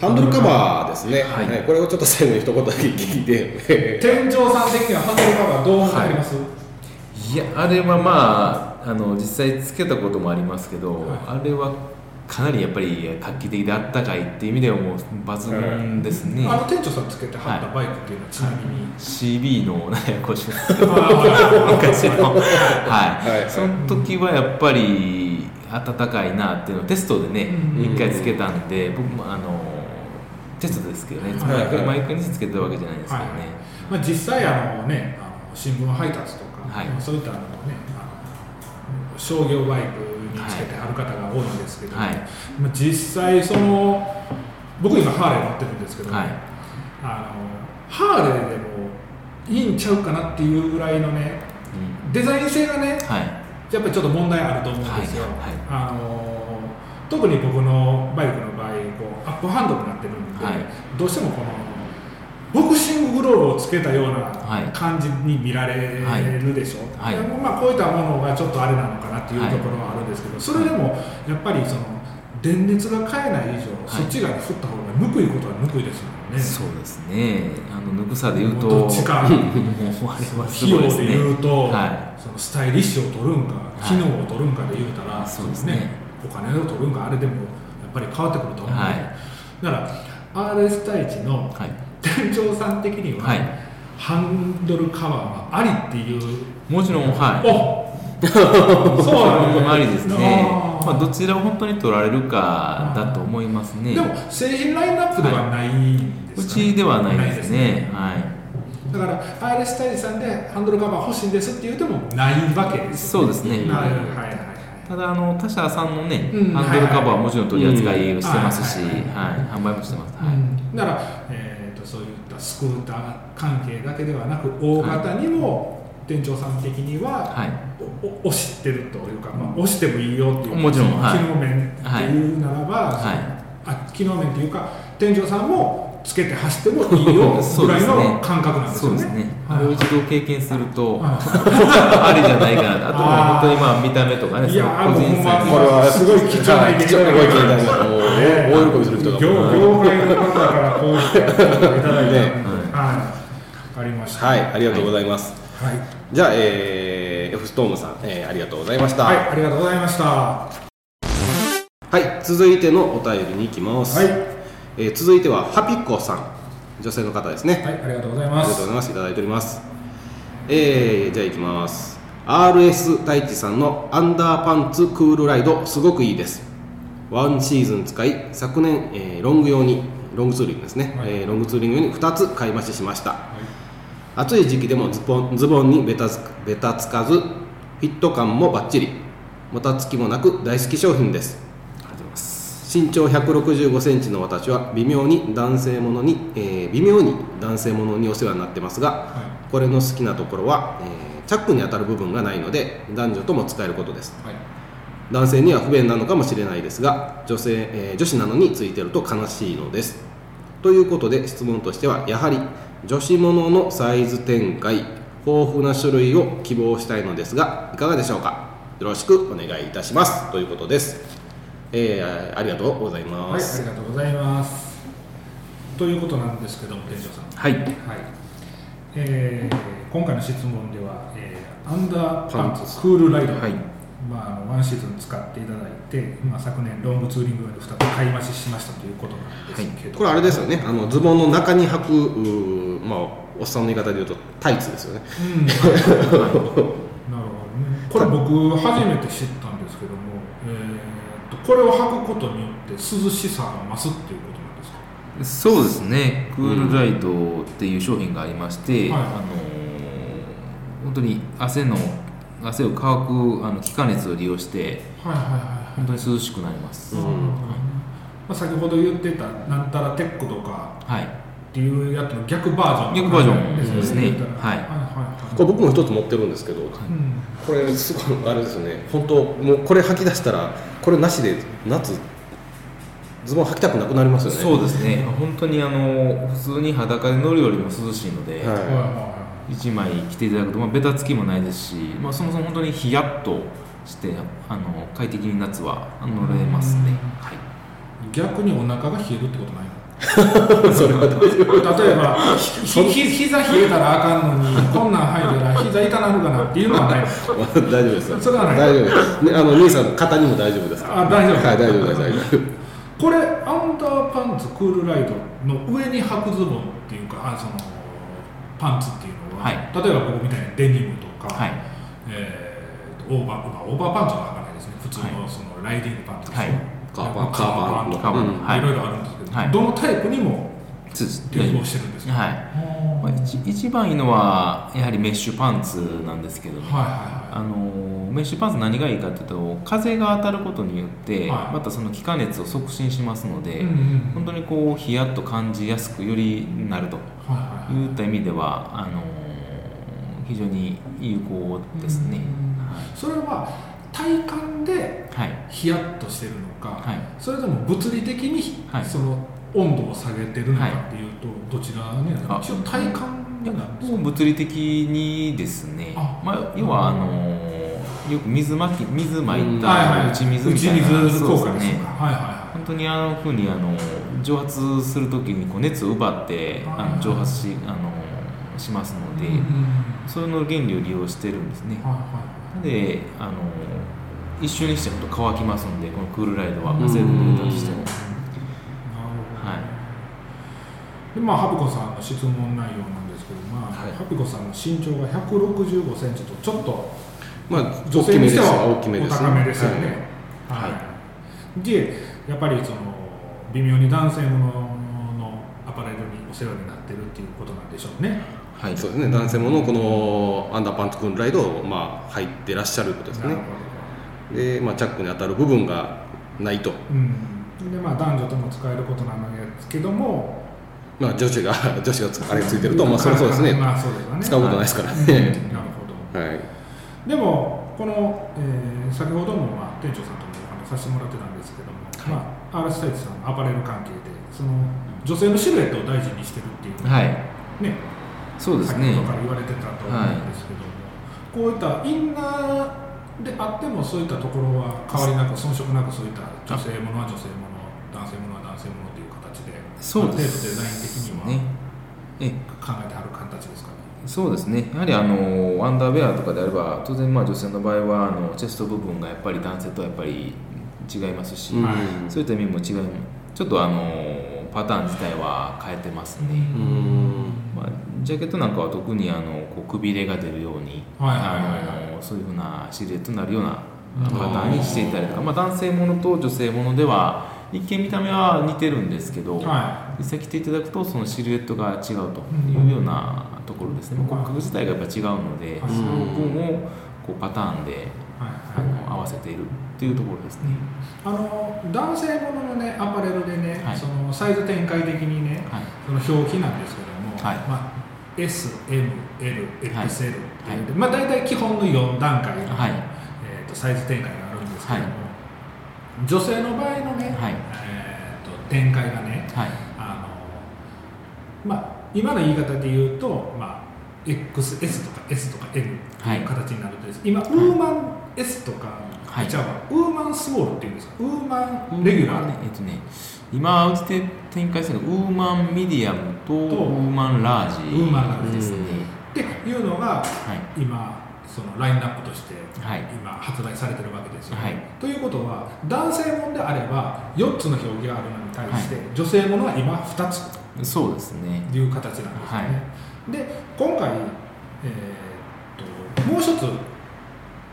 C: ハンドルカバーですね、
H: はい。
C: はい。これをちょっと最後に一言だけ聞いて、え ー
B: 店長さん的にはハンドルカバーどう思われます、
H: いやあれはまああの実際つけたこともありますけど、
B: はい。
H: あれはかなりやっぱり画期的であったかいっていう意味ではもう抜群ですね、
B: あの店長さんつけてはったバイクっていうのはちなみに、
H: CB の なんやこしですけど
B: あ
H: 昔のはい、
C: はい。
H: その時はやっぱり暖かいなっていうのをテストでね
B: うん。
H: 一、回つけたんで僕もあのテストですけどね、
B: はい。はい
H: マイクにつけたわけじゃないですけどね、
B: はい。まあ、実際あの、ね、あの新聞配達とか、
H: はい。
B: まあそういったあの、ね、あの商業バイクにつけてある方が多いんですけど、
H: はい。
B: まあ、実際その僕今ハーレー乗ってるんですけど、
H: はい。
B: あのハーレーでもいいんちゃうかなっていうぐらいのね
H: うん。
B: デザイン性がね
H: はい。
B: やっぱりちょっと問題あると思うんですよ、
H: はい。
B: あの特に僕のバイクの場合こうアップハンドルになってるんで、
H: はい。
B: どうしてもこのボクシンググローブをつけたような
H: はい。
B: 感じに見られるでしょ、
H: はい。
B: でもまあ、こういったものがちょっとあれなのかなっていうところはあるんですけど、それでもやっぱりその電熱が買えない以上、そっち側に振った方がぬくいことはぬくいですもんね。
H: そうですね。あのぬくさで言うと
B: どっちか。費用
H: ですね。
B: で言うと、
H: は
B: そのスタイリッシュを取るんか、機能を取るんかで言うたら、
H: そうですね。
B: お金を取るんか、あれでもやっぱり変わってくると思うんで、
H: はい。
B: だから、RS 対1の
H: はい。
B: テ店長さん的には、
H: はい。
B: ハンドルカバーはありっていう。
H: もちろんはい。
B: お そうなんだ。
H: ありですね。まあ、どちらを本当に取られるかだと思いますね。
B: でも製品ラインナップではないんですか、
H: うちではないですね。
B: ない
H: はい。
B: だから RS スタイリさんでハンドルカバー欲しいんですって言ってもないわけですよ
H: そうですね。
B: なるはいはいはい。
H: ただあの他社さんのね、
B: うん。
H: ハンドルカバーはもちろん取り扱いをしてますし、
B: うん
H: はい販売もしてます、はい。
B: うん。だから、えスクーター関係だけではなく大型にも店長さん的には、
H: は
B: 押してるというか、まあ、押してもいいよっていう
H: もちろん
B: 機能面っていうならば、
H: はい。
B: あ機能面っていうか店長さんもつけて走ってもいいよ ぐらいの感覚なんですよね。
H: そうですね、
B: はい。
H: あれを一度経験すると、
B: は
H: ありじゃないかなとあとは本当にまあ見た目とかね
B: いや
H: 個人
B: もうほんま
H: 差
C: これは
B: すごい貴重な意見
C: 貴重なご意見いただきましたもう。大喜びする人が
B: 業業界の方からこうしていただいて、
C: ね。
B: はい、わかりました。
C: はいありがとうございます、
B: はい、
C: じゃあ、えー、F ストームさん、えーありがとうございました。
B: はい、ありがとうございました。は
C: はい、続いてのお便りに行きます、
B: い、
C: えー続いてはハピコさん女性の方ですね、
B: はい、ありがとうござい
C: あ
B: ます。
C: りがとうございます。いただいております。えー、じゃあ行きます。RS 太一さんのアンダーパンツクールライドすごくいいです。ワンシーズン使い昨年、えーロング用にロングツーリングですね、
B: はい。
C: えーロングツーリング用に2つ買い増ししました、暑い時期でもズボンズボンにベタつベタつかずフィット感もバッチリ。もたつきもなく大好き商品です身長1 6 5センチの私は微妙に男性ものに、えー微妙に男性ものにお世話になってますが、これの好きなところは、えーチャックに当たる部分がないので男女とも使えることです。
B: はい、
C: 男性には不便なのかもしれないですが女性、えー女子なのについてると悲しいのです。ということで質問としてはやはり女子もののサイズ展開豊富な種類を希望したいのですがいかがでしょうか？よろしくお願いいたします。ということです、えーありがとうござい
B: はい、あり
C: ます、
B: がとうございます。ということなんですけども、店長さん。
H: はい。
B: はい。えー今回の質問では、えーアンダーパンツ。クールライド、
H: はい。
B: まあ、あのワンシーズン使っていただいて、まあ、昨年ロングツーリング用に2つ買い増ししましたということなんですけど、
C: これあれですよね。あのズボンの中に履くまあおっさんの言い方で言うとタイツですよね。
B: うん、なるほどね。これ僕初めて知ったんですけども、これを履くことによって涼しさが増すっていうことなんですか？
H: そうですね。クールライトっていう商品がありまして、
B: はい。
H: あの本当に汗の汗を乾くあの気化熱を利用して
B: はいはいはい
H: 本当に涼しくなります、
B: はい、まあ、先ほど言ってたなんたらテックとか
H: はい。
B: っていうやつの逆バージョン
H: 逆バージョンですね。はい。
B: はいはい
C: これ僕も一つ持ってるんですけど
B: うん。
C: これすごいあれですよね。本当もうこれ履き出したらこれなしで夏ズボン履きたくなくなりますよね。
H: そうですね。本当にあの普通に裸で乗るよりも涼しいので、
C: はい
B: はいは
H: 1枚着ていただくと、まあ、ベタつきもないですし、まあ、そもそも本当にヒヤッとしてあの快適に夏は乗れますね、はい、
B: い逆にお腹が冷えるってことない？の
C: それは大丈夫
B: 例えばひひ膝冷えたらあかんのにこんなん履いたら膝痛なるかなっていうのはない。の
C: 大丈夫ですよ。
B: それはない。
C: 大丈夫です、ね、あの兄さんの肩にも大丈夫です。
B: あ大丈夫。
C: はい大丈夫です大丈夫
B: これアンダーパンツクールライドの上に履くズボンっていうかあそのパンツっていうのは、
H: はい。
B: 例えば僕みたいにデニムとか、
H: はい。
B: えーオーバーまあオーバーパンツは履かないですね。普通の
H: はい。
B: そのライディングパンツです
H: はい。
C: カーパンカーパン
B: とか
H: い。
B: いろいろあるんです
H: はい。
B: どのタイプにも適合してるんですか、
H: はい。まあ、一一番いいのはやはりメッシュパンツなんですけど、
B: はいはい
H: あのメッシュパンツ何がいいかというと風が当たることによって、
B: はい。
H: またその気化熱を促進しますので、
B: はい、うんうん。
H: 本当にこうヒヤッと感じやすくよりなると。
B: はいはい
H: い。った意味ではあの非常に有効ですね。
B: それは体感で
H: はい、
B: ヒヤッとしてるの？か、
H: はい。
B: それとも物理的に
H: はい。
B: その温度を下げてるのかっていうと、どちらになる
H: あ
B: 一応体感になるんですか？
H: もう物理的にですね。
B: あ。
H: まあ、要はあのよく水まき水まい
C: うん。
H: た
B: はいはい。
H: 打ち水みたいな。
B: 打ち水効果ですかはいはいは
H: 本当にあのふうにあの蒸発するときにこう熱を奪ってあ
B: はい
H: の蒸発しあのしますので、
B: いうんうん。
H: それの原理を利用してるんですね。
B: はいはい
H: であの一瞬にして乾きますのでこのクールライドは。
B: うん。
H: 汗で濡れたとしても、
B: なるほど。
H: はい、
B: でまあ、ハピコさんの質問内容なんですけど、まあ
C: はい。
B: ハピコさんの身長が165センチとちょっと
C: まあ
B: 女性にしては
C: 大きめです
B: お高めですよね。
C: はい。
B: はい。でやっぱりその微妙に男性もののアパレルにお世話になってるっていうことなんでしょうね。
C: はい、そうですね。男性ものこのアンダーパンツ君ライドをまあ入ってらっしゃることですね。
B: なるほど
C: で、まあ、チャックに当たる部分がないと、
B: うん、でまあ男女とも使えることなんですけども、
C: まあ、女子が 女子がつあれがついてると、まあ、そそうですね、
B: まあそうですよね。
C: 使うことないですから
B: うんな
C: ね、
B: るほど。
C: はい。
B: でもこの、えー先ほども、まあ、店長さんともお話しさせてもらってたんですけども、まあ、RS タイツさんのアパレル関係でその女性のシルエットを大事にしてるっていう、
H: はい。
B: ね
H: そうですね。
B: 先ほどから言われてたと思うんですけども、こういったインナーであってもそういったところは変わりなく遜色なくそういった女性ものは女性もの男性ものは男性ものという形で
H: そうで
B: ある程度デザイン的には考えてある形ですかね。
H: そうですね。やはりあのアンダーウェアとかであれば当然まあ女性の場合はあのチェスト部分がやっぱり男性とはやっぱり違いますし、
C: うん
H: そういった意味も違いちょっとあのパターン自体は変えてますね、
C: うん。
H: まあ、ジャケットなんかは特にあのこうくびれが出るように
B: はいはいはいはい。
H: あのそういうふうなシルエットになるようなパターンにしていたりとか、まあ、男性ものと女性ものでは一見見た目は似てるんですけど、
B: は
H: 実際着ていただくとそのシルエットが違うというようなところですね、まあ骨格自体がやっぱ違うので、
B: はい
H: その分をこうパターンで
B: いはい。
H: あの合わせているっていうところですね。
B: あの男性もののねアパレルでね、
H: はい。
B: そのサイズ展開的にね、
H: はい。
B: その表記なんですけども、
H: はい。
B: まあ、S、M、L、
H: はい
B: XL っていう、
H: はい。
B: まあ、大体基本の4段階の、
H: はい。
B: えー、とサイズ展開があるんですけども、
H: はい。
B: 女性の場合のね、
H: はい。
B: えー、と展開がね
H: はい。
B: あの、まあ、今の言い方で言うと、まあ、XS とか S とか L っていう形になるとです、今、ウーマン S とか、
H: はい。
B: じゃあウーマンスモールっていうんですか？ウーマンレギュラー、
H: ねえっとね今うちで展開してるウーマンミディアムとウーマンラージ。
B: ウーマンラージ
H: ですね。
B: っていうのが
H: はい。
B: 今そのラインナップとして
H: はい。
B: 今発売されてるわけですよね、
H: はい。
B: ということは男性ものであれば4つの表記があるのに対して、女性ものは今2つ。
H: そうですね。
B: という形なんですよね、
H: はい。
B: で今回、えーっともう一つ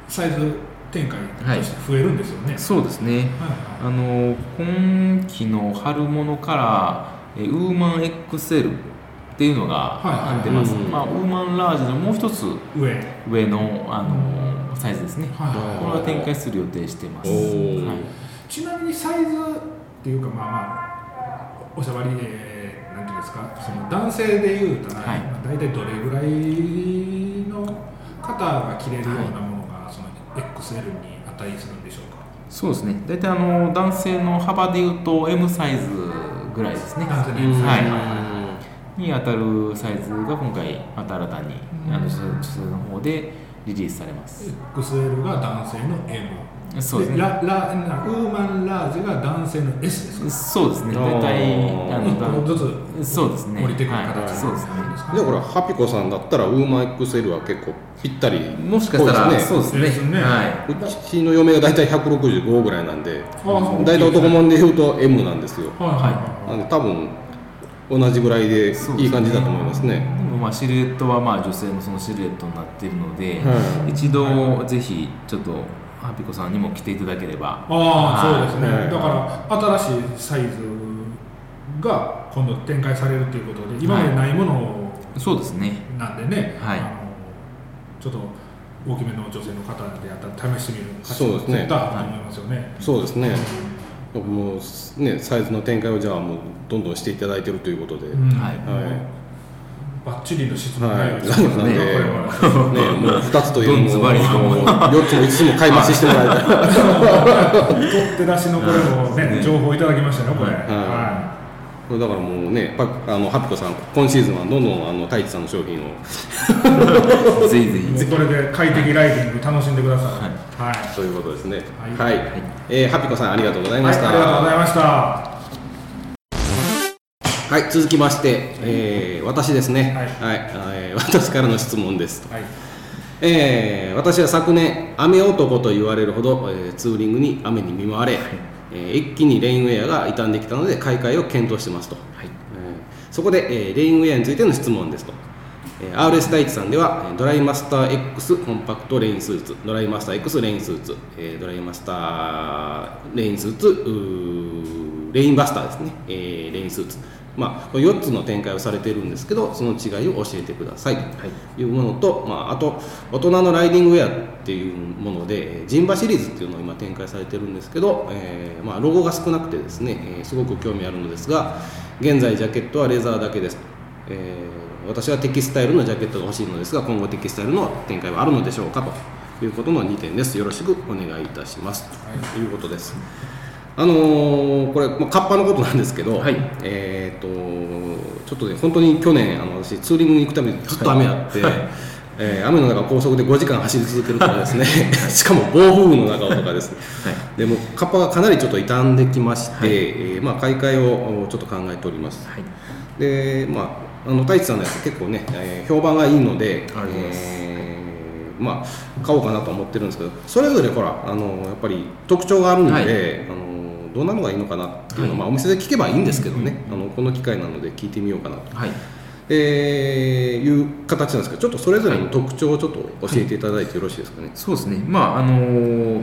B: サイズ展開として増えるんですよね、
H: そうですね。
B: はい
H: あの今期の春物からえウーマン XL っていうのが
B: はいはい。はい
H: 出ます、
C: うん。
H: まあ、ウーマンラージのもう一つ
B: 上。
H: 上のあのサイズですね、
B: はいはい。
H: これは展開する予定してます、はい、
B: ちなみにサイズっていうかまあまあおしゃばりでなんていうんですか？その男性でいうたら、
H: はい。
B: まあ、大体どれぐらいの方が着れるようなもの XL に値するんでしょうか？
H: そうですね。大体あの男性の幅でいうと M サイズぐらいですね。
B: 男性の M サイズ。
H: はい、に当たるサイズが今回また新たにあの女性の方でリリースされます。
B: XL が男性の M
H: そうですね。
B: ララなウーマンラージが男性の S ですか？
H: そうですね。大体あ
B: 一
H: の
B: 個ずつ
H: そうですね。
B: 降りてくる
H: はい。
B: 形
H: そうですね。
B: なんですかね
C: でこれハピコさんだったらウーマン XL は結構ぴったり。
H: もしかしたら
C: そ
H: そううですね。
B: ですね。
H: は
C: うちの嫁が大体165ぐらいなんで。大体男物で言うと M なんですよ。
B: はい
C: なんで多分同じぐらいでいい感じだと思いますね。
H: でもまあシルエットはまあ女性のそのシルエットになっているので、
C: はい。
H: 一度ぜひちょっとハピコさんにも来ていただければ。
B: ああ、そうですね、
C: はい。
B: だから新しいサイズが今度展開されるということで今までないもの
H: そうですね。
B: なんでね、
H: はい。
B: あのちょっと大きめの女性の方であったら試してみる価値
C: そうですね。
B: 絶対あると思いますよね。
C: そうですね。もうねサイズの展開をじゃあもうどんどんしていただいてるということで、
B: うん。
H: はい。
C: はい
B: バッチリの質問
C: はい、
B: ですね
C: ね、もう2つというもう4つも5つも買い増ししてもらいたい。
B: 取って出しのこれもね、
H: ね
B: 情報いただきましたよ、これ。
C: はい
B: は
C: これだからもうね、パあのハピコさん、今シーズンはどんどんあの太一さんの商品を、
H: ぜひぜ
B: い。もう
H: ひ
B: これで快適ライディング楽しんでください。はい。
C: そういうことですね。
B: は
C: はいい、えーハピコさんありがとうございま
B: はい、
C: した。
B: ありがとうございました。
C: はい、続きまして、えー私ですね、
B: は
C: はいいえー私からの質問です、
B: はい。
C: えー私は昨年雨男と言われるほど、えーツーリングに雨に見舞われ、えー一気にレインウェアが傷んできたので買い替えを検討してますと、えーそこで、えーレインウェアについての質問ですと、えー RS 大地さんではえードライマスター X コンパクトレインスーツドライマスター X レインスーツ、えードライマスターレインスーツレインバスターですね、えーレインスーツまあ、これ4つの展開をされているんですけどその違いを教えてくださいとい。うものと、まあ、あと大人のライディングウェアっていうものでえージンバシリーズっていうのを今展開されてるんですけど、えーまあ、ロゴが少なくてですね、えーすごく興味あるのですが現在ジャケットはレザーだけです。と、えー私はテキスタイルのジャケットが欲しいのですが今後テキスタイルの展開はあるのでしょうかということの2点です。よろしくお願いいたします、ということですあのーこれ、まあ、カッパのことなんですけど、えっ、とちょっとね本当に去年あの私ツーリングに行くためにずっと雨あって、えー雨の中高速で5時間走り続けるとかですね。しかも暴風雨の中をとかですね、でもカッパがかなりちょっと傷んできまして、えーまあ、買い替えをちょっと考えております、でまああの太一さんのやつ結構ね、えー評判がいいので、えーまあ買おうかなと思ってるんですけどそれぞれほらあのやっぱり特徴があるので、
H: はい。
C: あのどんなのがいいのかなっていうのを、まあ、お店で聞けばいいんですけどね、あのこの機会なので聞いてみようかなと、えーいう形なんですけどちょっとそれぞれの特徴をちょっと教えていただいてよろしいですかね、
H: そうですね、まああのー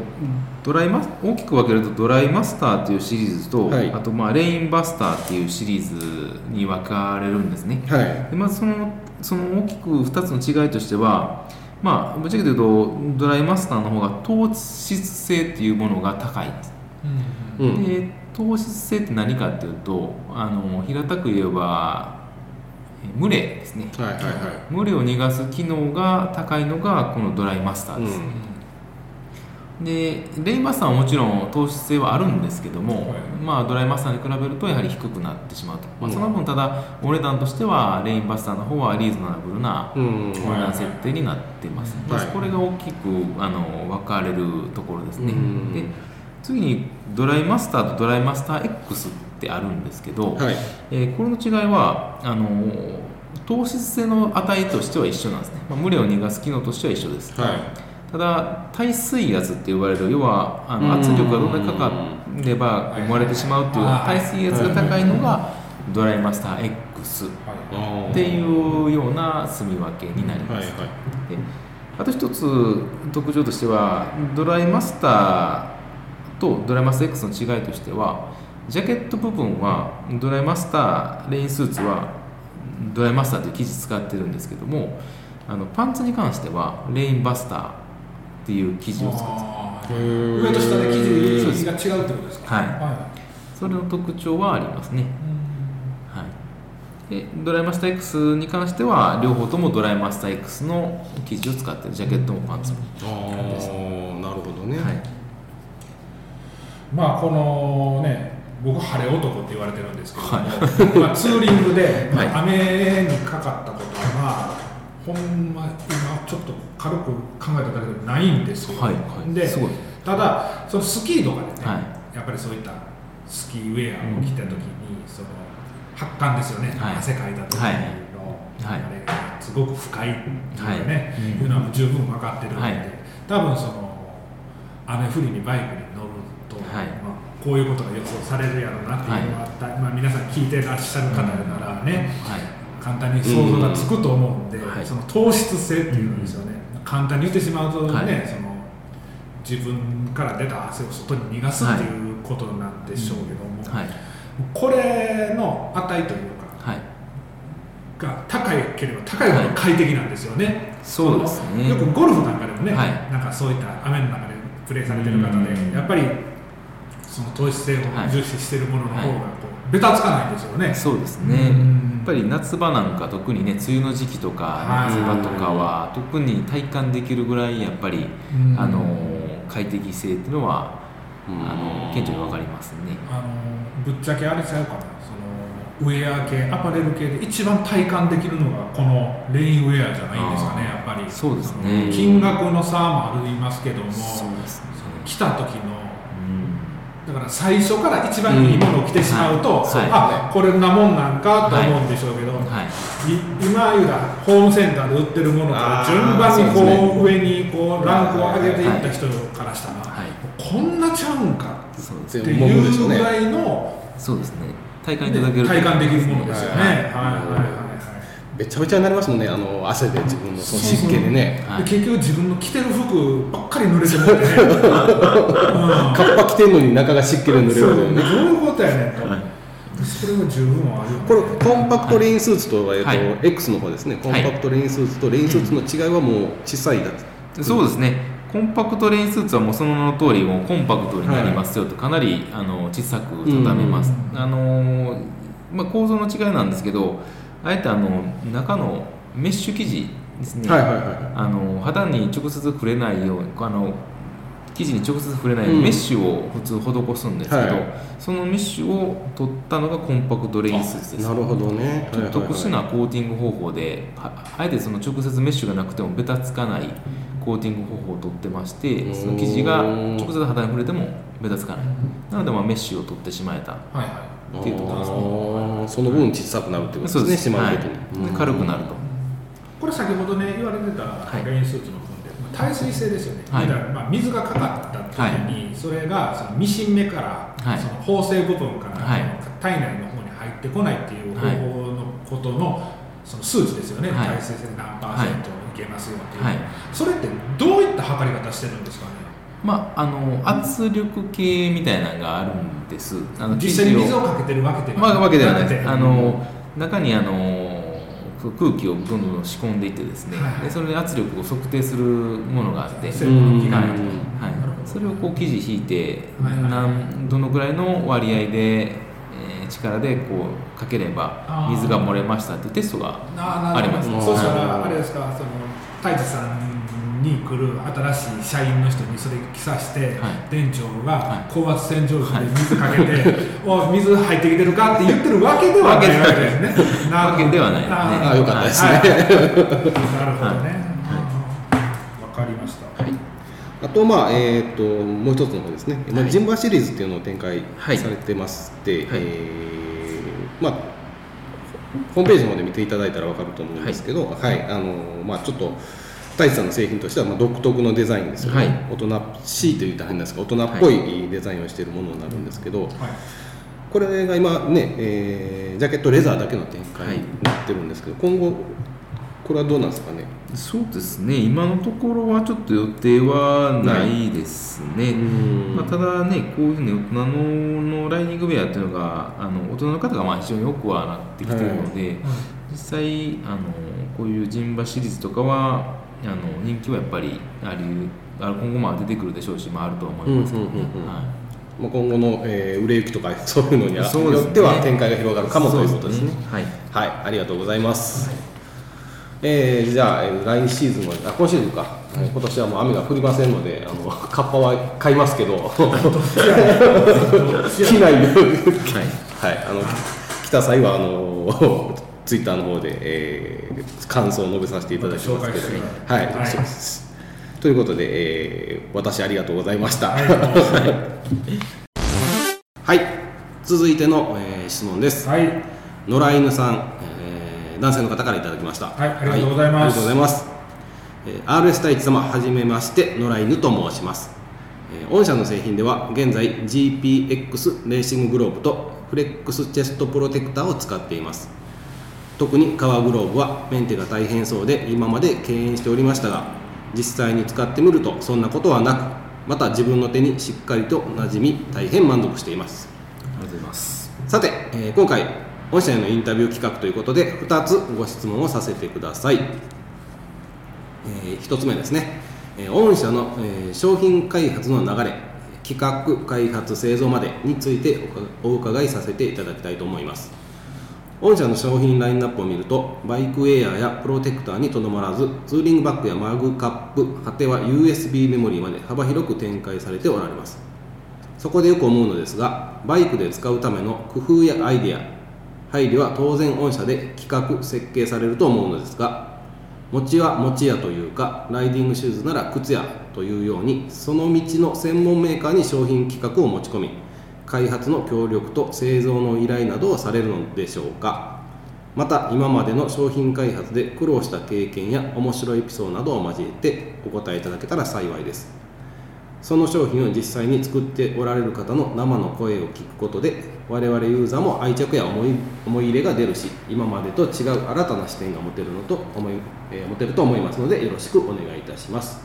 H: ドライマス大きく分けるとドライマスターというシリーズと、
C: はい。
H: あとまあレインバスターっていうシリーズに分かれるんですね。
C: はい。
H: でまずそのその大きく2つの違いとしては、まあ、ぶっちゃけて言うとドライマスターの方が糖質性っていうものが高いんです。
C: うん
H: で糖質性って何かっていうとあの平たく言えばえ蒸れですね。
C: はいはいはい。
H: 蒸れを逃がす機能が高いのがこのドライマスターです。でレインマスターはもちろん糖質性はあるんですけども、まあ、ドライマスターに比べるとやはり低くなってしまうと、まあ、その分ただお値段としてはレインバスターの方はリーズナブルな
C: うん。
H: お値段設定になっています、まずこれが大きくあの分かれるところですね、
C: うん。
H: で次にドライマスターとドライマスター X ってあるんですけど、
C: はい。
H: えーこれの違いはあの糖質性の値としては一緒なんですね、まあ、蒸れを逃がす機能としては一緒です、
C: はい。
H: ただ耐水圧って呼ばれる要はあ
C: うん。
H: の圧力がどんだけかかれば生まれてしまうっていう
B: はい。
H: 耐水圧が高いのがドライマスター X
C: あ
H: っていうような住み分けになります、
C: はいはい。
H: であと一つ特徴としてはドライマスターとドライマスター X の違いとしてはジャケット部分はドライマスターレインスーツはドライマスターという生地使ってるんですけどもあのパンツに関してはレインバスターっていう生地を使って
B: 上と下で生地が違うってことですか？
H: はい。
B: は
H: それの特徴はありますね、はい、でドライマスター X に関しては両方ともドライマスター X の生地を使ってるジャケットもパンツも。
C: ああなるほどね、
H: はい
B: まあこのね僕晴れ男って言われてるんですけども、
H: はい。
B: まあ、ツーリングで、まあ
H: は
B: 雨にかかったことはまあほんま今ちょっと軽く考えただけでないんですよ、
H: はいはい。
B: でただそのスキーとかでね、
H: はい。
B: やっぱりそういったスキーウェアを着た時に、その発汗ですよね、
H: はい。
B: 汗かいた時の、
H: はい。
B: あ
H: はい。
B: れがすごく深いっていうかね、
H: はい。
B: いうのは十分分かってるので、
H: はい。
B: 多分その雨降りにバイクに
H: はい。
B: まあ、こういうことが予想されるやろうなっていうのがあった、まあ、皆さん聞いてらっしゃる方ならね、簡単に想像がつくと思うんで、
H: はい。
B: その糖質性っていうんですよね、簡単に言ってしまうとね、
H: はい。
B: その自分から出た汗を外に逃がすっていうことなんでしょうけども、
H: はい。
B: これの値というか
H: はい。
B: が高ければ高いほど快適なんですよね、
H: そうですね。
B: よくゴルフなんかでもね、
H: はい。
B: なんかそういった雨の中でプレーされてる方で、
H: うん。
B: やっぱりその糖質性を
H: はい
B: 重視してるものの方がこ
H: は
B: う、ベタつかないんですよね。
H: そうですね、
B: うん。
H: やっぱり夏場なんか特にね梅雨の時期とか
B: はい。
H: 夏場とかは特に体感できるぐらいやっぱり、
B: うん。
H: あの快適性っていうのは、
C: うん。
H: あの顕著に分かりますね。
B: あのぶっちゃけあれちゃうかな。そのウェア系アパレル系で一番体感できるのがこのレインウェアじゃないんですかねやっぱり。
H: そうですね。
B: 金額の差もありますけども
H: そうですね。
B: 来た時の
H: うん
B: だから最初から一番いいものを着てしまうと、
H: うん。はい。
B: あこれんなもんなんかと思うんでしょうけど、
H: はい。
B: い今言うたらホームセンターで売ってるものから順番にこ
C: そうね
B: う上にこうランクを上げていった人からしたら、
H: はい。
B: こんなちゃうんか
C: って
B: いうぐらいの
H: そうですね。体感いただける
B: 体感できるものですよね。はいはい。はいはい。
C: べちゃべちゃになりますもんねあの汗で自分のその湿気でね。
H: はい。
B: で結局自分の着てる服ばっかり濡れてもってね。
C: カッパ着てんのに中が湿気で濡れる
B: そう
C: よね。
B: どういうことやねんと。それは十分あるよね。
C: これコンパクトレインスーツと,、えーと
H: はい。
C: X の方ですね。コンパクトレインスーツとレインスーツの違いはもう小さいだけ、
H: そうですね。コンパクトレインスーツはもうその名の通りもうコンパクトになりますよと、かなりあの小さく畳めます、あのまあ、構造の違いなんですけどあえてあの中のメッシュ生地ですね、
C: はいはいはいはい。
H: あの肌に直接触れないようにあの生地に直接触れないように
C: うん。
H: メッシュを普通施すんですけど、
C: はい
H: そのメッシュを取ったのがコンパクトレインスーツです。
C: なるほどね。
H: ちょっと特殊なコーティング方法で、はあえてその直接メッシュがなくてもベタつかないコーティング方法を取ってましてその生地が直接肌に触れてもベタつかない。なのでまあメッシュを取ってしまえた。
B: はいは
H: っていうところですね。
C: その分小さくなるってことですねしまう時に、
H: はい。で軽くなると。
B: い。これ先ほどね言われてた
H: い。
B: レインスーツの分で、まあ耐水性ですよね。
H: はい。
B: だからまあ水がかかった時に、それがそのミシン目から、
H: はい。
B: その縫製部分から、
H: はい。
B: 体内の方に入ってこないっていう方法のことの、その数値ですよね。
H: はい。
B: 耐水性で何パーセントいけますよっていう、
H: はい。
B: それってどういった測り方してるんですかね？
H: まあ、あの圧力計みたいなのがあるんです。あの
B: 実際に水をかけてるわけで
H: まあ、わけではない。です。あの中にあの空気をどんどん仕込んでいってですね、
B: はい
H: でそれで圧力を測定するものがあって、はいはい。それをこう生地引いて、
B: はいはい
H: なんどのぐらいの割合で、えー力でこうかければ水が漏れましたっていうテストが
B: あ
H: あります。
B: そしたら、あれですか、その太一さんに来る新しい社員の人にそれ着さして、
H: はい。
B: 店長
H: は
B: が
H: い。
B: 高圧洗浄機で水かけて、おい水入ってきてるかって言ってるわけではない。わけですね。なるほど。
H: わけではない。ね。
B: あ
C: あよかったです。ね、
B: はい。なるほどね。わかりました。
C: あとまあえっ、ともう一つの方ですね、まあ
H: はい
C: ジンバシリーズっていうのを展開
H: はい。
C: されてまして、
H: はい。
C: えーまあホームページの方で見ていただいたら分かると思うんですけど、はい、あのまあちょっと太一さんの製品としてはまあ独特のデザインですよね、
H: はい。
C: 大人しいと言ったら変ですが大人っぽいデザインをしているものになるんですけど、
B: はい。
C: これが今ね、えージャケットレザーだけの展開になってるんですけど、今後これはどうなんですかね？
H: そうですね。今のところはちょっと予定はないですね、
C: うん。
H: まあ、ただねこういうふうに大人ののライニングウェアっていうのがあの大人の方がまあ非常に多くはなってきてるので、実際あのこういうジンバシリーズとかはあの人気はやっぱりありあ今後も出てくるでしょうし、まあ、あると思いますけどね、
C: うんうんうんうん。
H: はい。
C: まあ、今後の、えー売れ行きとか そういうのによっては展開が広がるかもということですね。
H: はい。
C: はい、ありがとうございます。えーじゃあ、えー来シーズンは、あ今シーズンか、えー今年はもう雨が降りませんので、あのカッパは買いますけど、着ないように、はい、あの来た際はあのツイッターの方で、えー感想を述べさせていただきますけど
B: 紹介して、
C: はい、
B: はい
C: そうです。ということで、えー私ありがとうございました。はい、続いての、えー質問です。
B: はい、
C: 野良犬さん、えー男性の方からいただきました。
B: はいありがとうございます
C: ありがとうございます。えー RS 太一様、はじめまして、野良犬と申します。えー御社の製品では、現在 GPX レーシンググローブとフレックスチェストプロテクターを使っています。特に革グローブはメンテが大変そうで今まで敬遠しておりましたが実際に使ってみるとそんなことはなくまた自分の手にしっかりと馴染み大変満足しています。
H: ありがとうございます。
C: さて、えー今回御社へのインタビュー企画ということで2つご質問をさせてください、え1つ目ですね、えー御社の、えー商品開発の流れ企画開発製造までについておお伺いさせていただきたいと思います御社の商品ラインナップを見るとバイクウェアやプロテクターにとどまらずツーリングバッグやマグカップ果ては USB メモリーまで幅広く展開されておられます。そこでよく思うのですがバイクで使うための工夫やアイデア配慮は当然御社で企画設計されると思うのですが持ちは持ちやというかライディングシューズなら靴やというようにその道の専門メーカーに商品企画を持ち込み開発の協力と製造の依頼などをされるのでしょうか。また今までの商品開発で苦労した経験や面白いエピソードなどを交えてお答えいただけたら幸いです。その商品を実際に作っておられる方の生の声を聞くことで我々ユーザーも愛着や思い思い入れが出るし今までと違う新たな視点が持てるのと思い、えー持てると思いますのでよろしくお願いいたします。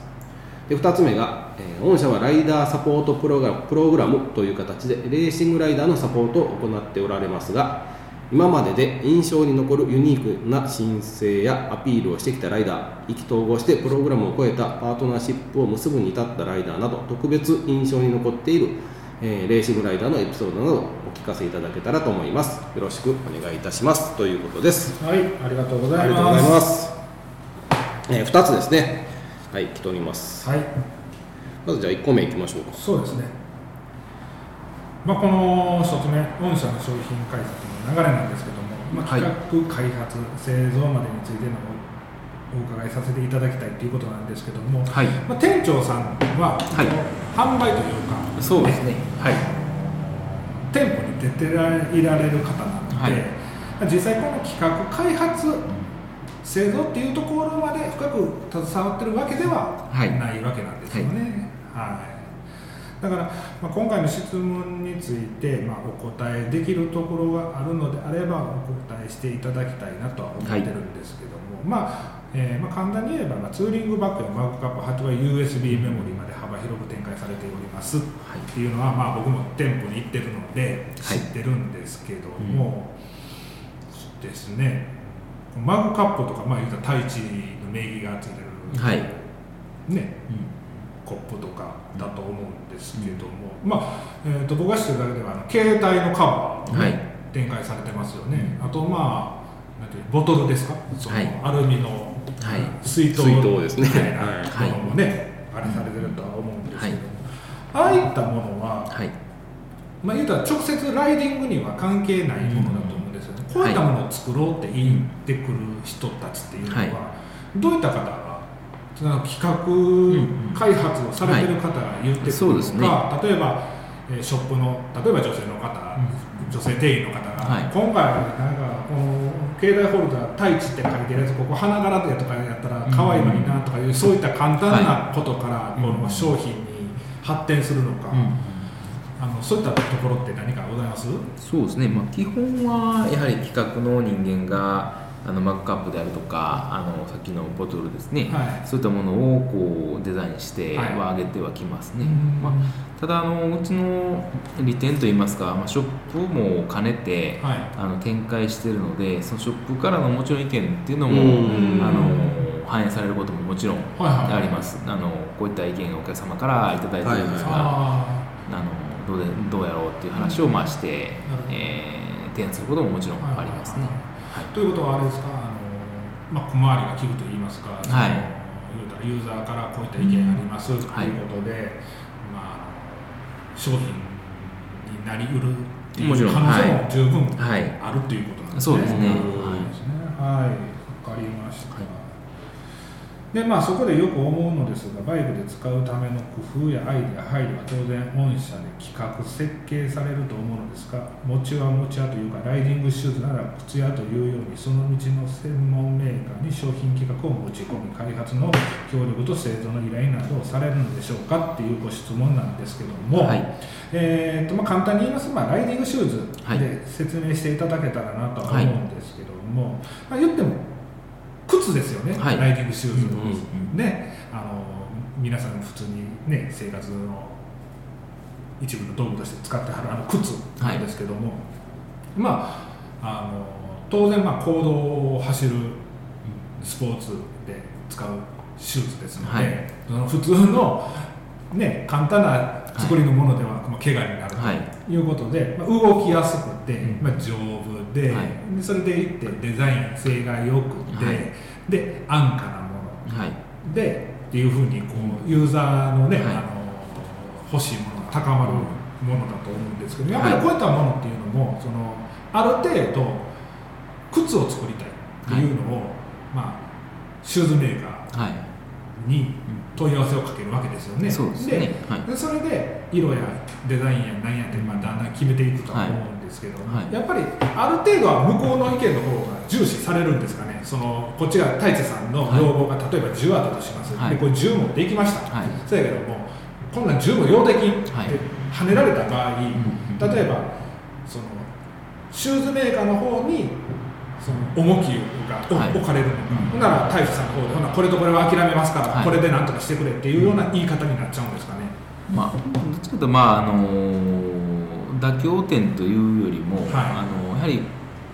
C: で2つ目が、えー御社はライダーサポートプログラムプログラムという形でレーシングライダーのサポートを行っておられますが今までで印象に残るユニークな申請やアピールをしてきたライダー意気投合してプログラムを超えたパートナーシップを結ぶに至ったライダーなど特別印象に残っている、えーレーシングライダーのエピソードなどをお聞かせいただけたらと思います。よろしくお願いいたします。ということです。
B: はいありがとうござい
C: ありがとうござい
B: ま
C: ます。す、え2つですねはい来ております。
B: はい。
C: まずじゃあ1個目いきましょうか。
B: そうですね。まあこの一つ目御社の商品開発の流れなんですけども、まあ、
H: はい。
B: 企画、開発製造までについてのお伺いさせていただきたいということなんですけども、
H: はい。
B: まあ、店長さんは、
H: はい。
B: 販売というか
H: そうですね。はい。
B: 店舗に出ていられる方なので、
H: はい。
B: 実際この企画開発製造っていうところまで深く携わってるわけでは
H: はい。
B: ないわけなんですよね。はい。だから、まあ、今回の質問について、まあ、お答えできるところがあるのであればお答えしていただきたいなとは思ってるんですけども、まあえーまあ、簡単に言えば、まあ、ツーリングバッグやマグカップ発売 USB メモリーまで幅広く展開されております。っていうのは、まあ、僕も店舗に行ってるので知ってるんですけども、ですねマグカップとか、まあ、言うたら太一の名義がついてる、
H: はい。
B: ね、コップとかだと思うんですけども、まあ、えー、と僕が知ってるだけではあの携帯のカバーをね、
H: はい。
B: 展開されてますよね、あとまあなんていうボトルですか？その、
H: はい
B: アルミの
H: はい。
B: 水筒
C: 水筒ですね。
B: みたいなものもね、あれされてるとは思うんですけども、ああいったものは、
H: はい。
B: まあ、言うたら直接ライディングには関係ないものだとこういったものを作ろうって言ってくる人たちっていうのは、
H: はい。
B: どういった方がその企画開発をされてる方が言ってくる
H: そうですね。
B: のか、例えば、えーショップの例えば女性の方、女性店員の方が、
H: はい。
B: 今回なんかこの携帯ホルダー「太一」って書いてるやつここ花柄でとかやったら可愛いのになとかいう、そういった簡単なことからこの商品に発展するのか、あのそういったところって何かございます？
H: そうですね、まあ、基本はやはり企画の人間があのマグカップであるとかあのさっきのボトルですね、
B: はい。
H: そういったものをこうデザインして
B: はい。
H: は上げてはきますね、
B: うん。
H: まあ、ただあのうちの利点といいますか、まあ、ショップも兼ねて、
B: はい。
H: あの展開しているのでそのショップからのもちろん意見っていうのも、
C: うん。
H: あの反映されることももちろん
B: はいはい
H: あります、あのこういった意見がお客様からいただいてるんですが、
B: あ
H: あのどうでどうやろうっていう話をまあして、
B: なるほど。
H: えー提案することももちろん
B: ー
H: ありますね。はい
B: ということはあれですか？あの、まあ、小回りが利くと言いますか、
H: はい。
B: ユーザーからこういった意見ありますということで、
H: はい。
B: まあ、商品になりうるっていう可能性も十分
H: はい。
B: あるということなんですね。
H: そうですね。
B: はい、わかりました。でまあ、そこでよく思うのですがバイクで使うための工夫やアイデア配慮は当然御社で企画設計されると思うのですが餅は餅屋というかライディングシューズなら靴屋というようにその道の専門メーカーに商品企画を持ち込み開発の協力と製造の依頼などをされるのでしょうかっていうご質問なんですけども、
H: はい。
B: えーとまあ、簡単に言いますと、まあ、ライディングシューズ
H: はい
B: で説明していただけたらなとは思うんですけども、まあ、言っても靴ですよね、
H: はい。
B: ライディングシューズ、
H: うん
B: ね。あの皆さん普通に、ね、生活の一部の道具として使ってはるあの靴なんですけども、まああの当然まあ公道を走るスポーツで使うシューズですので、
H: はい。
B: その普通の、ね、簡単な作りのものでは、まあ、怪我になる
H: はい。
B: ということで、まあ、動きやすくて、
H: うん。
B: まあ、丈夫で,、
H: はい。
B: でそれでいってデザイン性が良くて、
H: はい。
B: で安価なもの。
H: はい。
B: でっていうふうにこうユーザーのね、
H: はい。
B: あの欲しいものが高まるものだと思うんですけどやっぱり
H: はい
B: こういったものっていうのもそのある程度靴を作りたいっていうのを、まあ、シューズメーカ
H: はい。
B: ーに問い合わせをかけるわけですよね。
H: そうですね。
B: それで色やデザインや何やって、まあ、だんだん決めていくとは思うんですけど、
H: はい。
B: やっぱりある程度は向こうの意見の方が重視されるんですかね。そのこっちが太一さんの要望が例えば10あったとします、
H: はい。
B: でこれ10持っていきました、
H: はい。
B: そうやけどもこんなん十分用的って
H: はい。
B: 跳ねられた場合、例えばそのシューズメーカーの方にその重きが置かれるのか、
H: うん。
B: ほんなら大使さんの方でほなこれとこれは諦めますから、
H: はい。
B: これでなんとかしてくれっていうような言い方になっちゃうんですかね。
H: まあ、どっちかというと、まああの妥協点というよりも、
B: はい。
H: あのやはり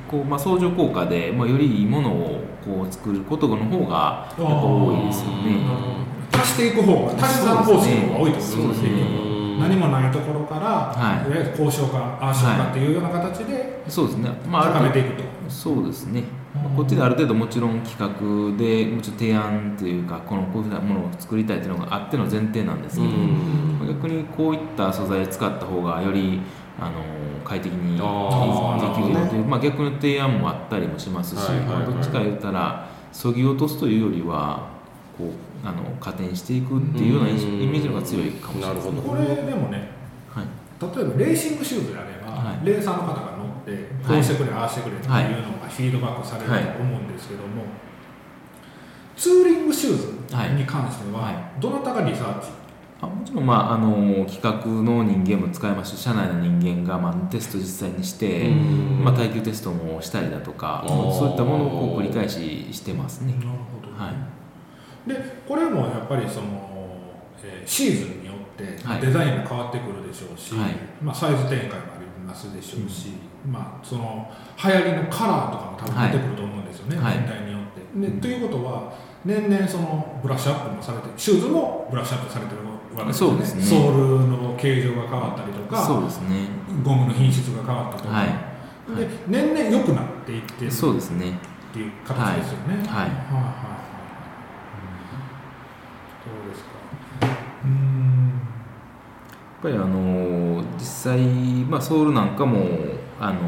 H: こう、まあ、相乗効果で、まあ、よりいいものをこう作ることの方がやっぱ多いですよね。
B: 足していく方が足し算方式の方が多いとです。
H: そうですね。
B: 何もないところから、
H: はい。
B: い、わゆる交渉かああしようかっていうような形で
H: そうですね、まあ、
B: 高めていくと。
H: そうですね、まあこっちである程度もちろん企画でもうちょっと提案というかこのこういうふうなものを作りたいというのがあっての前提なんですけど、まあ逆にこういった素材を使った方がよりあの快適にできるよという、まあ、逆の提案もあったりもしますし、
C: はいはいはい。
H: まあどっちか言ったらそぎ落とすというよりはこうあの加点していくっていうようなイメージの方が強いかもしれない。ですね
B: これでもね
H: はい。
B: 例えばレーシングシューズであれば、
H: はい。
B: レーサーの方が乗ってこうしてくれ、ああしてくれっていうのがフィードバックされると思うんですけども、ツーリングシューズに関しては、
H: はい。
B: どなたがリサーチ、
H: あもちろん、まあ、あの企画の人間も使いますし社内の人間が、まあ、テスト実際にして、まあ、耐久テストもしたりだとかそういったものを繰り返ししてますね。
B: なるほど、
H: はい。
B: でこれもやっぱりその、えーシーズンによって
H: はい。
B: デザインも変わってくるでしょうし、
H: はい。
B: まあ、サイズ展開もありますでしょうし、まあ、その流行りのカラーとかも多分出てくると思うんですよね、
H: はい。
B: 年代によって。でということは年々そのブラッシュアップもされてシューズもブラッシュアップされてるわけですよね
H: そうですね
B: ソールの形状が変わったりとか
H: そうですね。
B: ゴムの品質が変わったとか、
H: はい
B: で年々良くなっていってる
H: そうですね。
B: っていう形ですよね。
H: はいはい
B: はいはいどうですか？うーん。
H: やっぱりあの実際、まあ、ソールなんかもあの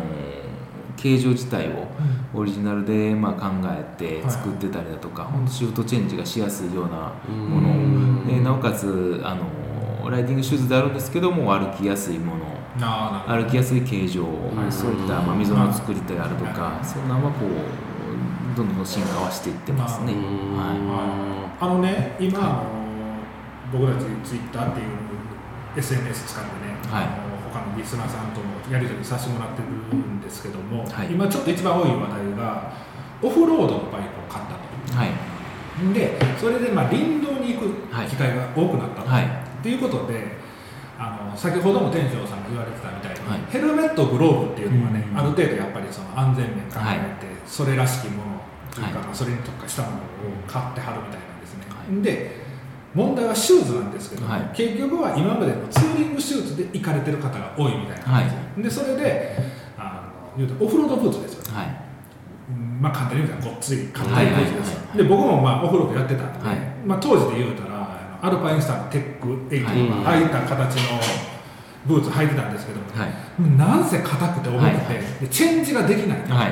H: 形状自体をオリジナルでまあ考えて作ってたりだとか、本当シフトチェンジがしやすいようなものでなおかつあのライディングシューズであるんですけども歩きやすいもの。歩きやすい形状、
B: はい。
H: そういった、まあ、溝の作りであるとか、そんなのはこうどんどん進化はしていってますね。は
B: あのね、今、あの僕たちツイッターっていう SNS 使ってね、
H: はい。
B: 他のリスナーさんともやり取りさせてもらってるんですけども、
H: はい。
B: 今ちょっと一番多い話題が、オフロードのバイクを買ったと。
H: い、はい、
B: で、それでまあ林道に行く機会が多くなったと。
H: はい
B: っていうことで、あの先ほども店長さんが言われてたみたいに、
H: はい。
B: ヘルメット、グローブっていうのはね、
H: うん
B: ある程度やっぱりその安全面考
H: はい
B: えて、それらしきものというか、それに特化したものを買ってはるみたいなんですね。
H: はい。
B: で問題はシューズなんですけど、
H: はい。
B: 結局は今までのツーリングシューズで行かれてる方が多いみたいなんですよ、でそれであの言うとオフロードブーツですよね、
H: はい、
B: うんまあ簡単に言うとごっつい硬い
H: はいはい。
B: ブーツですよ、
H: はい
B: で僕もまあオフロードやってたんで、
H: はい。
B: まあ、当時で言うたらアルパインスターのテック8とか、
H: はい
B: ああいった形のブーツ履いてたんですけどなんせ硬くて重くて、
H: はい。
B: でチェンジができない、
H: は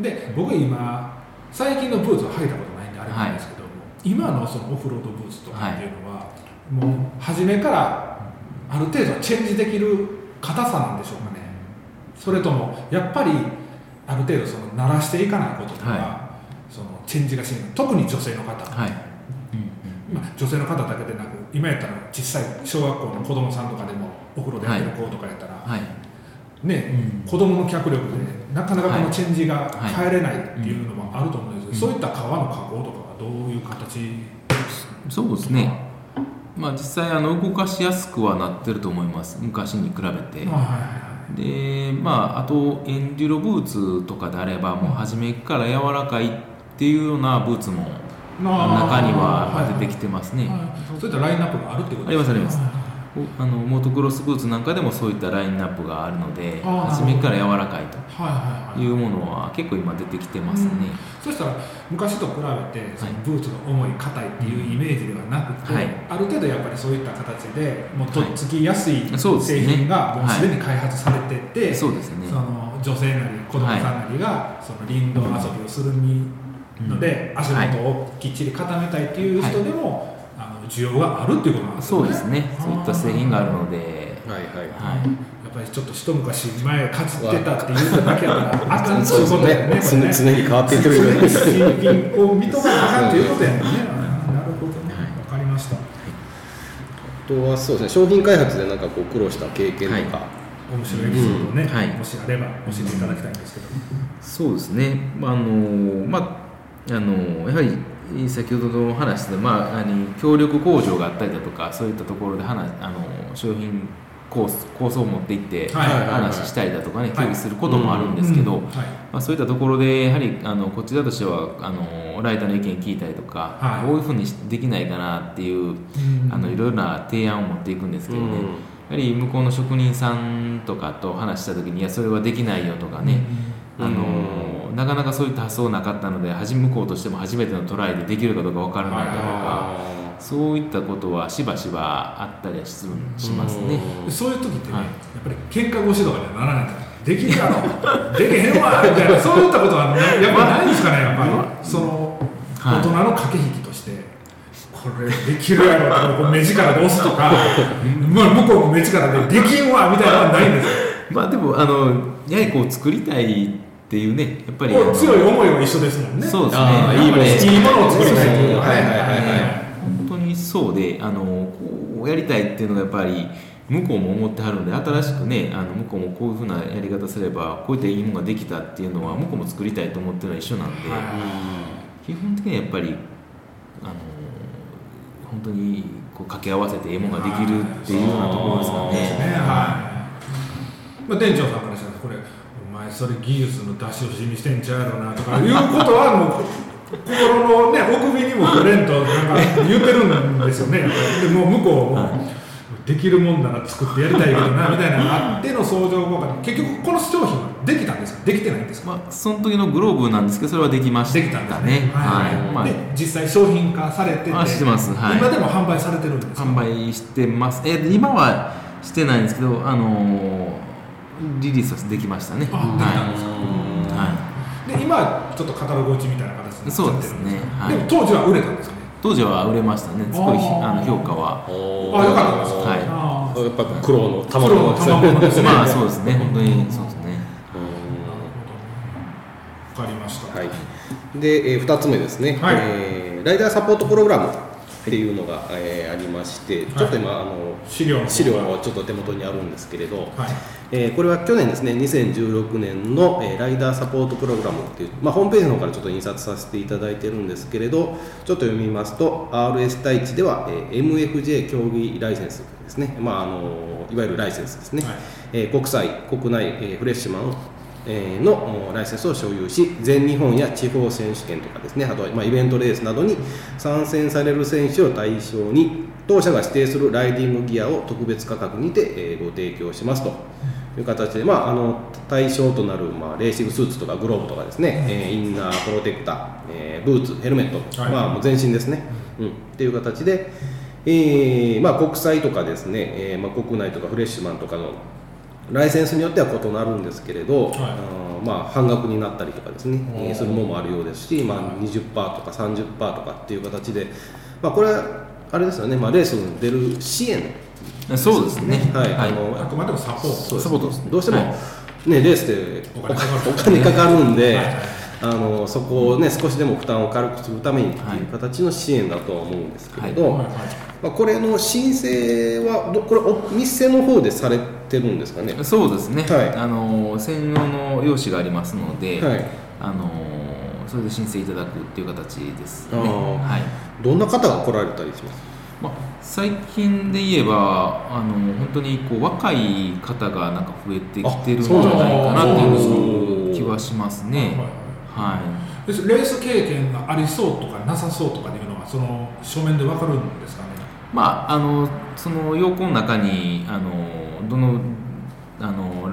H: い、
B: で僕今最近のブーツを履いたことないんであれなんですけども、今のそのオフロードブーツとかっていうのは、もう初めからある程度チェンジできる硬さなんでしょうかね。それともやっぱりある程度その慣らしていかないこととか、
H: は
B: そのチェンジがしない。特に女性の方、
H: はい、
B: まあ、女性の方だけでなく今やったら小さい小学校の子供さんとかでもお風呂でやってる子とかやったら、
H: はい、
B: ね、子供の脚力でなかなかこのチェンジが
H: はい。
B: 変えれないっていうのもあると思うんですけど、
H: うん。
B: そういった革の加工とか。はどういう形
H: そうですね。まあ実際あの動かしやすくはなってると思います。昔に比べて。
B: はいはい
H: で、まああとエンデュロブーツとかであればもう初めから柔らかいっていうようなブーツも中には出てきてますね。
B: はいそういったラインナップがあるってこと
H: ありますありますあのモートクロスブーツなんかでもそういったラインナップがあるので初めから柔らかいと
B: はい
H: うものは結構今出てきてますね。
B: そしたら昔と比べてそのブーツが重い硬いっていうイメージではなくて、
H: はい。
B: ある程度やっぱりそういった形でもうとっつきやすい製品がもうすでに開発されてて、
H: そうですね。
B: その女性なり子供さんなりがその林道遊びをするので、足元をきっちり固めたいっていう人でも、需要があるっていうことなんですよね。
H: そうですね。そういった製品があるので、
C: はいはい
H: はい。
B: やっぱりちょっと一昔前かつってたっていうだけやったらあかんということだよね。ね
C: 常に変わっていってるよね
B: 新品を認めなあかんということやね。なるほどね。わかりました。
C: とはそうですね商品開発でなんかこう苦労した経験とか、
B: 面白いエピソードをね、
H: うんはい
B: もしあれば教えていただきたいんですけど、
H: そうですね、まああのまあ、あのやはり先ほどの話で、まあ、あの協力工場があったりだとかそういったところで話あの商品構想構想を持っていって話したりだとかね
B: はい。
H: 協議することもあるんですけど、まあ、そういったところでやはりあのこちらとしてはあのライターの意見聞いたりとか、
B: はい。
H: こういうふうにできないかなっていうあのいろいろな提案を持っていくんですけどね、
C: うん。
H: やはり向こうの職人さんとかと話した時にいやそれはできないよとかね、あのなかなかそういった発想なかったのではじ向こうとしても初めてのトライでできるかどうか分からないだとか、
C: あ
H: そういったことはしばしばあったりはしますね。
B: でそういう時ってね、
H: はい。
B: やっぱり喧嘩腰とかにはならないからできるやろできへんわみたいな そういったことはなやっぱりないんですかねやっぱり。その
H: はい。
B: 大人の駆け引きとして、これできるやろとか目力で押すとかまあ向こうも目力でできんわみたいなのはないんですよ
H: まあでもあのやはりこう作りたいっていうねやっぱり
B: 強い思いは一緒ですもんね。
H: そうですね。
C: いいものを作り
B: いいものを作りたいはね。
C: はいはいはいはい。
H: 本当にそうであのこうやりたいっていうのがやっぱり向こうも思ってはるんで新しくねあの向こうもこういうふうなやり方すればこういったいいものができたっていうのは向こうも作りたいと思ってるのは一緒なんで、基本的にはやっぱりあの本当にこう掛け合わせていいものができるっていうようなところですか
B: そうですね。
H: ね。
B: はい、まあ、店長さんからしたらこれお前それ技術の出し惜しみしてんちゃうやろなとかいうことはもう心のね 奥首にも触れんとなんか言ってるんですよね。でもう向こうもできるもんなら作ってやりたいけどなみたいなのがあっての相乗効果で結局この商品はできたんですか？できてないんですか、
H: まあ、その時のグローブなんですけどそれはできました
B: できたんです
H: ね。
B: はい。
H: はい。まあ
B: で実際商品化されてて
H: あしてます。はい。
B: 今でも販売されてるんですか？
H: 販売してます。えー今はしてないんですけど、あのーリリースはできましたね。
B: あできたんですか？
H: はい。は
B: で今はちょっとカタログ落ちみたいな形になっちゃってるんですか
H: そうですね。はい。
B: でも当時は売れたんですかね？
H: い。当時は売れましたね。すごいひ
B: あ
H: の評価は。
B: あよかったです
H: はい。
C: やっぱ苦労の
B: プロの賜物ですね。
H: まあそうですね。本当にそうですね。
B: わかりました。
C: はい、で、え2つ目ですね、
B: はい。
C: えーライダーサポートプログラムっていうのが、えーありまして、ちょっと今、あの
B: 資料の方
C: 資料がちょっと手元にあるんですけれど、
B: はい。
C: えーこれは去年ですね、2016年の、えーライダーサポートプログラムっていう、まあ、ホームページの方からちょっと印刷させていただいてるんですけれど、ちょっと読みますと、RS 対地では、えー MFJ 競技ライセンスですね、まああのいわゆるライセンスですね、
B: はい。
C: えー国際、国内、えーフレッシュマン、えーのおライセンスを所有し、全日本や地方選手権とかですね、あとは、まあ、イベントレースなどに参戦される選手を対象に、当社が指定するライディングギアを特別価格にて、えーご提供しますと。いう形で、まあ、あの対象となる、まあ、レーシングスーツとかグローブとかですね、えーインナープロテクター、えーブーツ、ヘルメット、
B: はい。
C: まあ、もう全身ですね、うん、っていう形で、えーまあ、国際とかですね、えーまあ、国内とかフレッシュマンとかのライセンスによっては異なるんですけれど、あーまあ、半額になったりとかですね、えーするものもあるようですし、まあ、20%とか30%とかっていう形で、まあ、これはあれですよね、まあ、レースに出る支援
H: そうですね。
C: はい。
H: はい。
C: あの
B: あくまでもサポート。
C: そうです
H: サポートですね。
C: どうしても、
H: はい。
C: ね、レースで
B: お
C: お
B: 金かかる
C: お金かかるんで、あのそこを、ね、少しでも負担を軽くするためにっていう形の支援だとは思うんですけれど、まあ、これの申請はどこれお店の方でされてるんですかね？
H: そうですね。
C: はい。
H: あの専用の用紙がありますので、
C: はい。
H: あのそれで申請いただくっていう形ですね。はい。
C: どんな方が来られたりします？
H: まあ、最近で言えばあの本当にこう若い方がなんか増えてきてるんじゃないかなっていう気はしますね。はい。
B: でレース経験がありそうとかなさそうとかっていうのはその書面でわかるんですかね？
H: まああのその要項の中にあのどのあの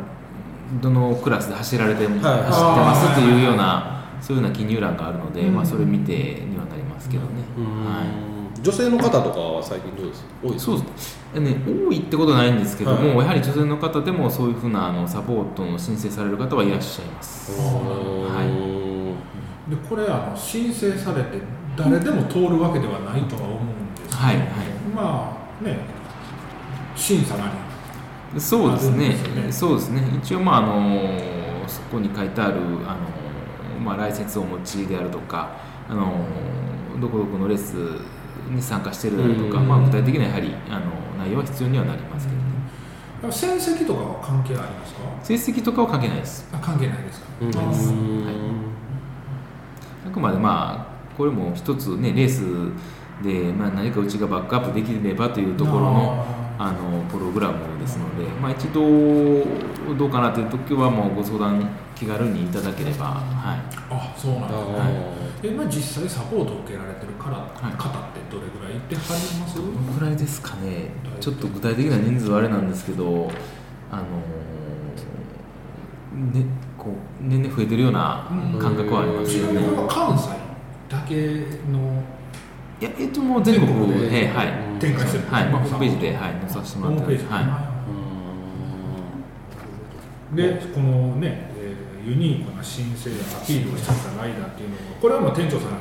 H: どのクラスで走られて、走ってますというようなそういうような記入欄があるので、まあそれ見てにはなりますけどね。はい。
C: 女性の方とかは最近どうです？多いです
H: そうですね、多いってことはないんですけども、
C: はい。
H: やはり女性の方でもそういうふうなあのサポートの申請される方はいらっしゃいます。はい。
B: でこれあの申請されて誰でも通るわけではないとは思うんですけど、
H: はいはい。
B: まあね審査なり。
H: そうですね。
B: ね。
H: そうですね。一応まああのそこに書いてあるあの、まあ、ライセンスをお持ちであるとかあのどこどこのレースに参加してるだとか、まあ、具体的なやはりあの内容は必要にはなりますけどね、
B: 戦績とかは関係ありますか？
H: 成績とかは関係ないです。
B: あ関係ないですか、
C: うん。
H: はい。あくまでまあこれも一つねレースで、まあ、何かうちがバックアップできればというところのあのプログラムですので、まあ、一度どうかなという時はもうご相談気軽にいただければ、はい、
B: あそうなんですね、
C: あ
B: えまあ、実際サポートを受けられてるから、
H: い。
B: 方ってどれぐらいいてはります？
H: どのぐらいですかね。ちょっと具体的な人数はあれなんですけどあのねこう年々増えてるような感覚はありますよね、
B: これは関西だけの
H: いやえっともう全国
B: で
H: で、はい。
B: 展開してる。
H: はい、まあ、ホームページで、はい、載させてもらって
B: ホームページ、
H: は
B: でこのね、えーユニークな申請やアピールをしてたライダーっていうのはこれはもう店長さんは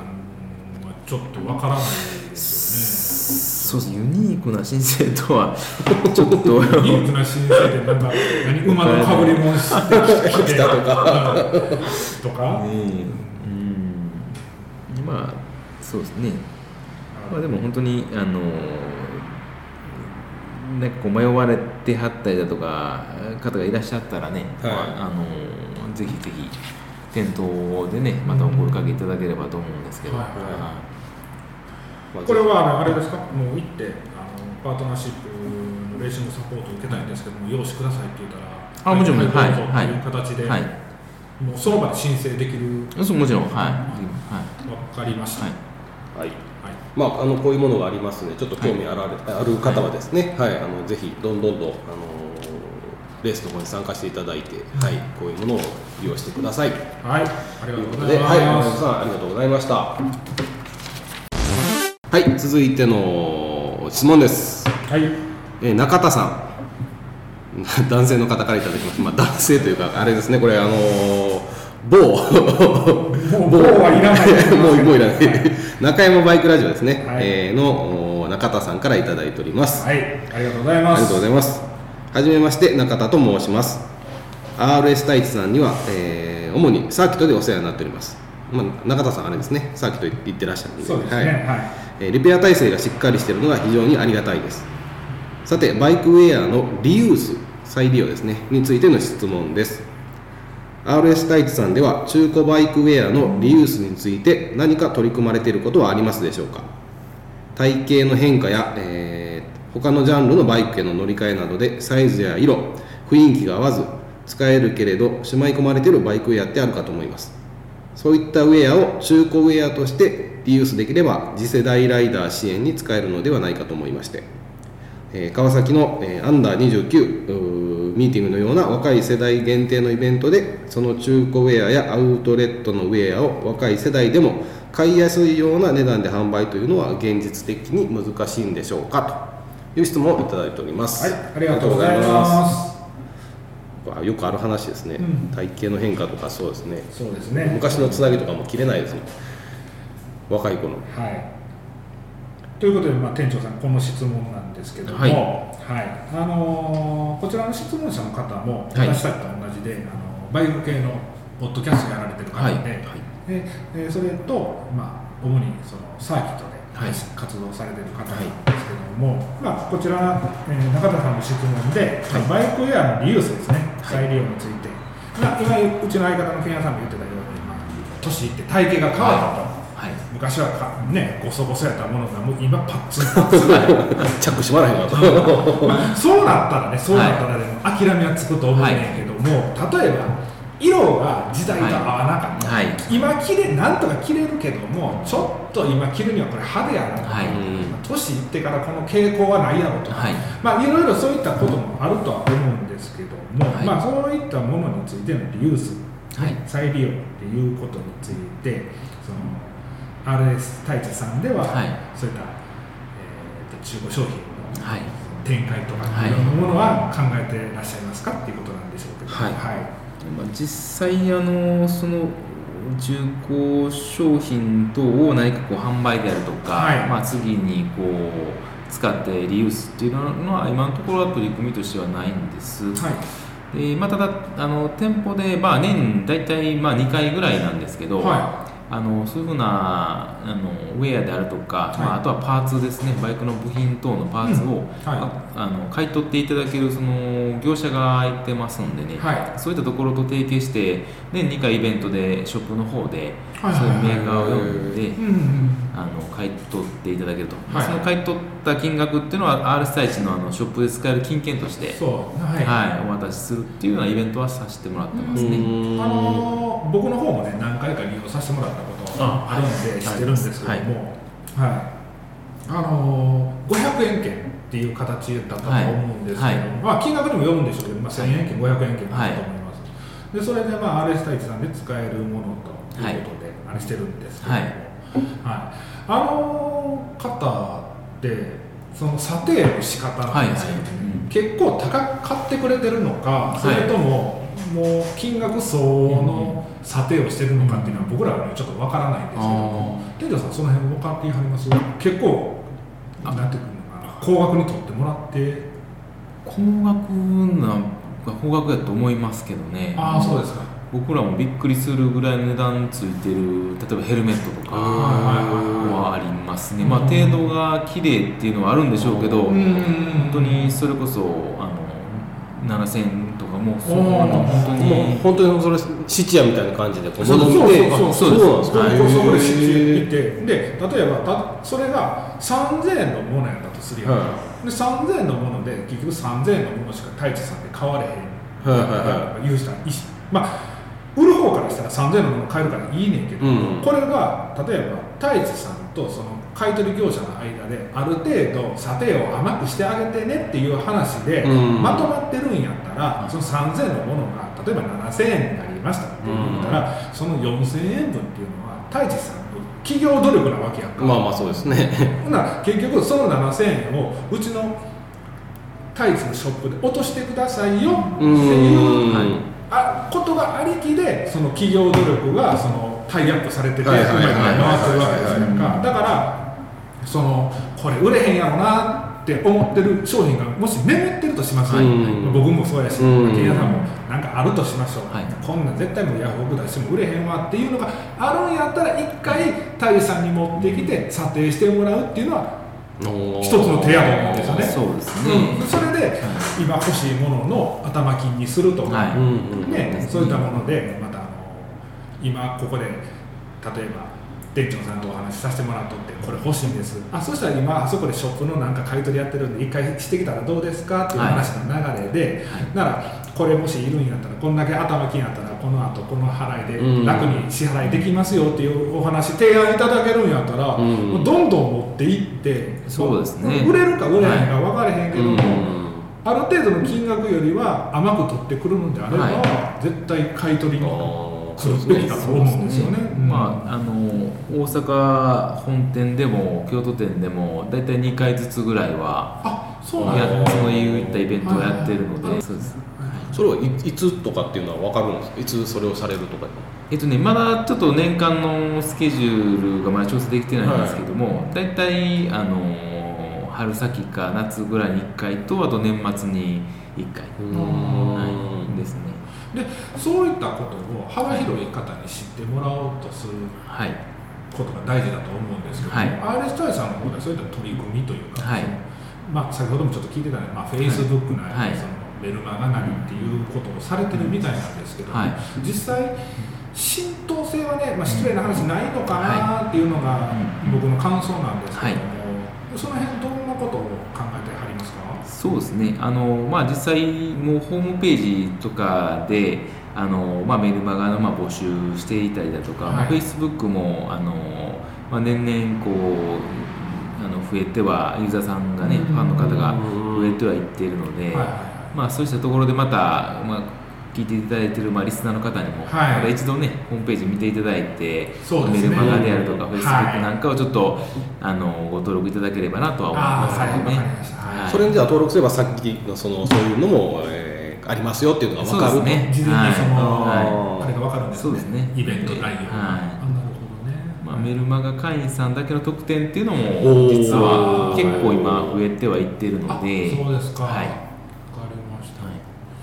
B: ちょっとわからない
H: い、
B: です
H: そうです。ユニークな申請とは ちょっと。
B: よねユニークな申請でなんか何馬のかぶり物してきたとか。とか、
H: ねうん。まあそうですねまあでも本当にあのなんかこう迷われてはったりだとか方がいらっしゃったらね、
C: はい。
H: まあ、あのぜひぜひ店頭でねまたお声かけいただければと思うんですけど、
B: はいはい。
H: は
C: まあ
B: これはあれですか？もう行ってあのパートナーシップのレーシングサポートを受けたいんですけども用紙くださいって言ったら
H: あもちろん。
B: はい
H: はい
B: どうぞっていう形で、
H: はい。
B: もうその場で申請できる。
H: い、そうもちろん。はい、はい。
B: わかりました、
H: はい
C: はい。
B: はい
C: まあ、あのこういうものがありますので、ちょっと興味あられ、ある方はですね、はい、あのぜひどんどんどんあのレースの方に参加していただいて、はい、こういうものを利用してください。
B: はい、ありがとうござ
C: で、
B: います。
C: はい、さんありがとうございました。はい、続いての質問です。
B: はい、
C: えー中田さん。男性の方からいただきます。まあ、男性というか、あれですね、これ、あのー某、
B: もう、もうはいらない。
C: もうもういらない、中山バイクラジオですね、
B: はい。
C: えーのお中田さんからいただいております、
B: はい、ありがとうございます。
C: ありがとうございます。はじめまして中田と申します。RS 太一さんには、えー主にサーキットでお世話になっております、まあ、中田さんあれですね。サーキット行ってらっしゃるんで。
B: そうですね。
C: はい。
B: はい。
C: えーリペア体制がしっかりしているのが非常にありがたいです。さてバイクウェアのリユース再利用ですね。についての質問です RS 太一さんでは中古バイクウェアのリユースについて何か取り組まれていることはありますでしょうか？体型の変化や、えー他のジャンルのバイクへの乗り換えなどでサイズや色雰囲気が合わず使えるけれどしまい込まれているバイクウェアってあるかと思います。そういったウェアを中古ウェアとしてリユースできれば次世代ライダー支援に使えるのではないかと思いまして、えー川崎の、えーアンダー29うーミーティングのような若い世代限定のイベントでその中古ウェアやアウトレットのウェアを若い世代でも買いやすいような値段で販売というのは現実的に難しいんでしょうかという質問をいただいております、
B: はい、ありがとうございます。
C: あよくある話ですね、
B: うん
C: 体型の変化とかそうですね
B: そうですね。
C: 昔のつなぎとかも切れないですもん若い子の
B: はい。ということで、まあ、店長さん、この質問なんですけども、
H: はい。
B: はい。あのーこちらの質問者の方も、
H: はい。
B: 私たちと同じで、あのバイク系のポッドキャストやられてる方で、
H: はい
B: でえーそれと、まあ、主にそのサーキットで
H: はい。
B: 活動されてる方なんですけども、まあ、こちら、えー中田さんの質問で、
H: はい。
B: バイクウェアのリユースですね、
H: はい。
B: 再利用について、まあ、今、うちの相方のケンヤさんも言ってたように、まあ、年いって体型が変わったと。
H: はい
B: 昔はかねごそごそやったものがもう今パッツンパッツン。だよ
C: チャック閉まらへんわと
B: まあそうなったらねそうなったらでも諦めはつくと思うねんけども、例えば色が時代と合わなかった、
H: はい。
B: 今着れなんとか着れるけどもちょっと今着るにはこれ派手やな。とか、
H: はい
B: 年いってからこの傾向はないやろと。か、
H: はい。
B: まあいろいろそういったこともあるとは思うんですけども、
H: はい。
B: まあそういったものについてのリユース、
H: はい。
B: 再利用っていうことについてその RS 太一さんでは、
H: はい。
B: そういった、えーと中古商品の
H: はい。
B: 展開とか、
H: はい
B: い、ろんなものは考えてらっしゃいますかっていうことなんでしょうけど、
H: はい。
B: はい。
H: まあ、実際あのその中古商品等を何かこう販売であるとか、
B: はい。
H: まあ、次にこう使ってリユースっていうのは今のところは取り組みとしてはないんです、
B: はい。
H: でまあ、ただあの店舗で、まあ、年大体まあ2回ぐらいなんですけど、
B: は
H: ああのそういうふうなあのウェアであるとか、
B: い。
H: まあ、あとはパーツですね。バイクの部品等のパーツを、ああの買い取っていただけるその業者がいてますんでね、
B: はい。
H: そういったところと提携して年2回イベントでショップの方で、
B: はい。
H: そういうメーカーを呼んで、
B: うんうん
H: あの買い取っていただけると、
B: はい。
H: その買い取った金額っていうのは R スタイチのあのショップで使える金券として
B: そう。はい、
H: はい、お渡しするっていうようなイベントはさせてもらってますね。
B: あのー僕の方もね何回かさせてもらったことあるんで知ってるんですけども、はい。あのー500円券っていう形だったと思うんですけど、
H: はい。
B: まあ、金額にもよるんでしょうけど、まあ、1000円券500円券だったと思います、でそれで、まあ、RS タイチさんで使えるものということで、あれしてるんですけども、
H: はい。
B: はい。あの方ってその査定の仕方なんですけどね、
H: はい。はい。うん
B: 結構高く買ってくれてるのか、それとももう金額相応の査定をしてるのかっていうのは僕らはねちょっとわからないんですけども、店長さんその辺分かってはります結構なんていうのかな高額に取ってもらって
H: 高額な高額やと思いますけどね。
B: ああそうですか
H: 僕らもびっくりするぐらいの値段ついてる例えばヘルメットとかはありますね、まあ、程度が綺麗っていうのはあるんでしょうけど、本当にそれこそあの7000円とかもうその本当
C: もう
H: に。
C: 本当にそれ質屋みたいな感じでこう
B: そうそう
C: 物見て。
B: そう
C: あそうなんですか。
B: そうそうそこでて
C: へ
B: いてで例えばたそれが3000円のものやったとするやん、
C: は
B: で3000円のもので結局3000円のものしか太一さんで買われへん。
C: はいはいは
B: 言う人はまあ売る方からしたら3000円のもの買えるからいいねんけど、
C: うん。
B: これが例えば太一さんとその買い取り業者の間である程度査定を甘くしてあげてねっていう話で、
C: うん。
B: まとまってるんやったらその3000円のものが例えば7000円になりましたって言ったら、その4000円分っていうのは太一さんの企業努力なわけやんか、
C: まあまあそうですね。
B: ほな結局その7000円をうちのタイツのショップで落としてくださいよって
C: う
B: いうあことがありきでその企業努力がそのタイアップされてて回ってるわけですだからそのこれ売れへんやろなって思ってる商品がもし眠ってるとしますよ、
C: うん。
B: 僕もそうやし、
C: うん。
B: ケンヤさんもなんかあるとしましょう、
H: はい。
B: こんなん絶対もうヤフオク出しても売れへんわっていうのがあるんやったら一回タイさんに持ってきて査定してもらうっていうのは一つの手やんですよね。
H: そうですね、
B: うん。それで今欲しいものの頭金にするとか、
H: はい。
B: ね、そういったものでまたあの今ここで例えば店長さんとお話しさせてもらっとってこれ欲しいんです。あそしたら今あそこでショップのなんか買い取りやってるんで一回してきたらどうですかっていう話の流れで、ならこれもしいるんやったらこんだけ頭金やったらこの後この払いで
C: うん。
B: 楽に支払いできますよっていうお話提案いただけるんやったら、
C: うん。
B: どんどん持っていって
H: そうですね。
B: 売れるか売れへんか分からへんけども、
C: うん。
B: ある程度の金額よりは甘く取ってくるのであれば、
H: は
B: 絶対買い取りに
C: あー
B: 来るべきだと思うんですよね。うん。
H: まあ、あの大阪本店でも京都店でも大体2回ずつぐらいは
B: あそう
H: そういったイベントをやってるの
B: はい。
H: でそうです。
C: それはいいつとかっていうのは分かるんですか？いつそれをされるとか
H: えっとねまだちょっと年間のスケジュールがまだ調整できてないんですけども、大体あの春先か夏ぐらいに1回とあと年末に1回、い、ですね
B: でそういったことを幅広い方に知ってもらおうとする
H: はい。
B: ことが大事だと思うんですけど、
H: はい。
B: RS タイさんの方ではそういった取り組みというか、
H: はい。
B: まあ、先ほどもちょっと聞いてたね、まあ、Facebook なり、
H: はい。
B: そのメルマガなりっていうことをされてるみたいなんですけど、
H: はい。
B: 実際浸透性はね、まあ、失礼な話ないのかなっていうのが僕の感想なんですけども、その辺
H: そうですね。あの、まあ、実際もうホームページとかであの、まあ、メルマガのまあ募集していたりだとか、
B: はい。
H: まあ、Facebook もあの、まあ、年々こうあの増えてはユーザーさんがねファンの方が増えてはいっているので、
B: はいはい。
H: まあ、そうしたところでまた、まあ、聞いていただいている、まあ、リスナーの方にも、
B: はい。
H: また一度ねホームページ見ていただいて、
B: そうですね。
H: メルマガであるとか、
B: はい。
H: Facebook なんかをちょっと、あのご登録いただければなとは思います
B: あーはい
H: のでね。
B: はい
H: はい。
C: それにじゃあ登録すればさっきのそのそういうのも、えーありますよっていうのが分かる
H: ね。
B: 事前にその、
H: はい。
B: あれが分かるんですね。
H: そうですね。
B: イベント内容が、
H: はい。
B: あなるほどね、
H: まあ、メルマガ会員さんだけの特典っていうのも実は結構今増えてはいってるので。
B: あそうですか、
H: はい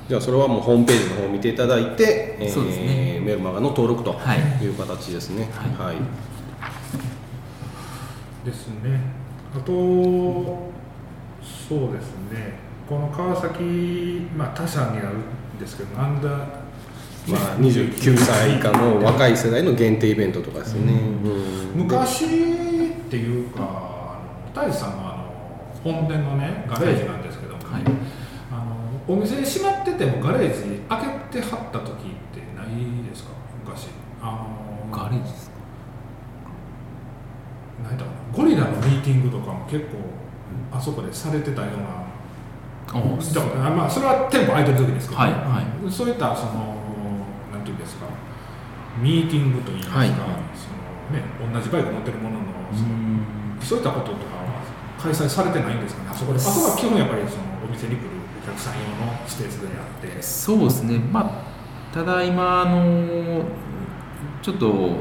C: じゃあそれはもうホームページの方を見ていただいて、えー
H: そうですね。
C: メルマガの登録と
H: はい。
C: いう形ですね。はい。
B: ですね。あとそうですね。この川崎まあ他社にあるんですけどなんだ
C: まあ29歳以下の若い世代の限定イベントとかですね。うん。
B: 昔っていうかあの大地さんのあの本店のねガレージなんですけども、
H: はい
B: お店閉まっててもガレージ開けてはった時ってないですか？昔。あの
H: ガレージですか？
B: 何だろうゴリラのミーティングとかも結構あそこでされてたような。
H: あ
B: 見たことない。まあそれは店舗空いてる時ですけど、
H: はいはい。
B: そういったそのなんていうんですか。ミーティングといいますか、
H: はい。
B: そのね同じバイク乗ってるもののそのそういったこととかは開催されてないんですかね。あそこであそこは基本やっぱりそのお店に来るお客さん用のスペースであって。
H: そうですね、まあ、ただ今あの、ちょっと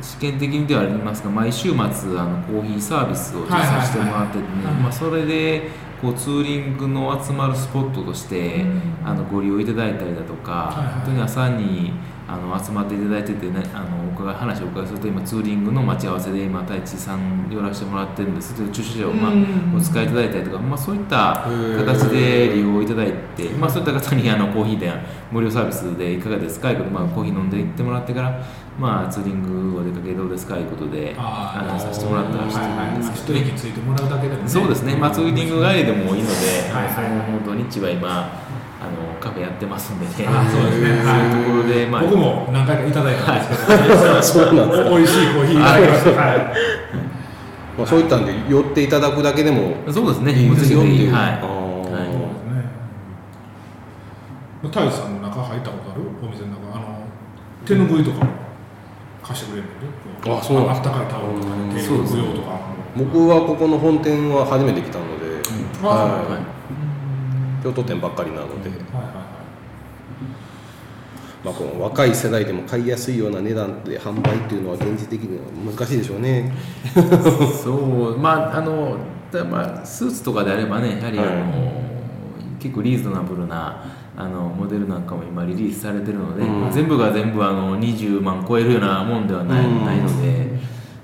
H: 試験的にではありますが、毎週末あのコーヒーサービスを実際してもらっててね。まあそれでこうツーリングの集まるスポットとして、あのご利用いただいたりだとか、
B: はいはい。
H: 本当に朝にあの集まっていただいててね、あのお伺い話をお伺いすると、今、ツーリングの待ち合わせで、今、太一さん寄らせてもらってるんです。けど、駐車場を、まあお使いいただいたりとか、まあ、そういった形で利用いただいて、まあ、そういった方にあのコーヒー店、無料サービスでいかがですか？ということで、まあ、コーヒー飲んでいってもらってから、まあ、ツーリングお出かけどうですか？ということで、あのさせてもらったりしてるんですけど、
B: 一駅ついてもらうだけでも、ね、
H: そうですね、まあ、ツーリング帰りでもいいので、
B: はいはい
H: その土日は今カフェやってますんでね、
B: あそうですね。
H: そういうところで、まあ、
B: 僕も何回かいただいたんですけど、
C: そうなんです
B: お美味しいコーヒーいただきました、はい。
C: まあそういったんで寄っていただくだけでも
H: そうですね、
C: いいですよっていう。
H: はいはい。
B: そうですね。太一さんの中入ったことあるお店の中、あの手ぬぐいとかも貸してくれるんで、
C: あそう
B: あったかいタオルとか
C: うん
B: ね、手
H: そうです
B: ぬぐいとか。
C: 僕はここの本店は初めて来たので、
B: あ
C: はい。
H: はい
C: 京都店ばっかりなので、
B: はいはいはい。
C: まあ、この若い世代でも買いやすいような値段で販売っていうのは現実的には難しいでしょうね。
H: そう、まあ、あの、だまあ、スーツとかであればね、やはり、あの、結構リーズナブルな。あのモデルなんかも今リリースされてるので、
C: うん
H: 全部が全部あの20万超えるようなもんではない,、
C: うん
H: ないので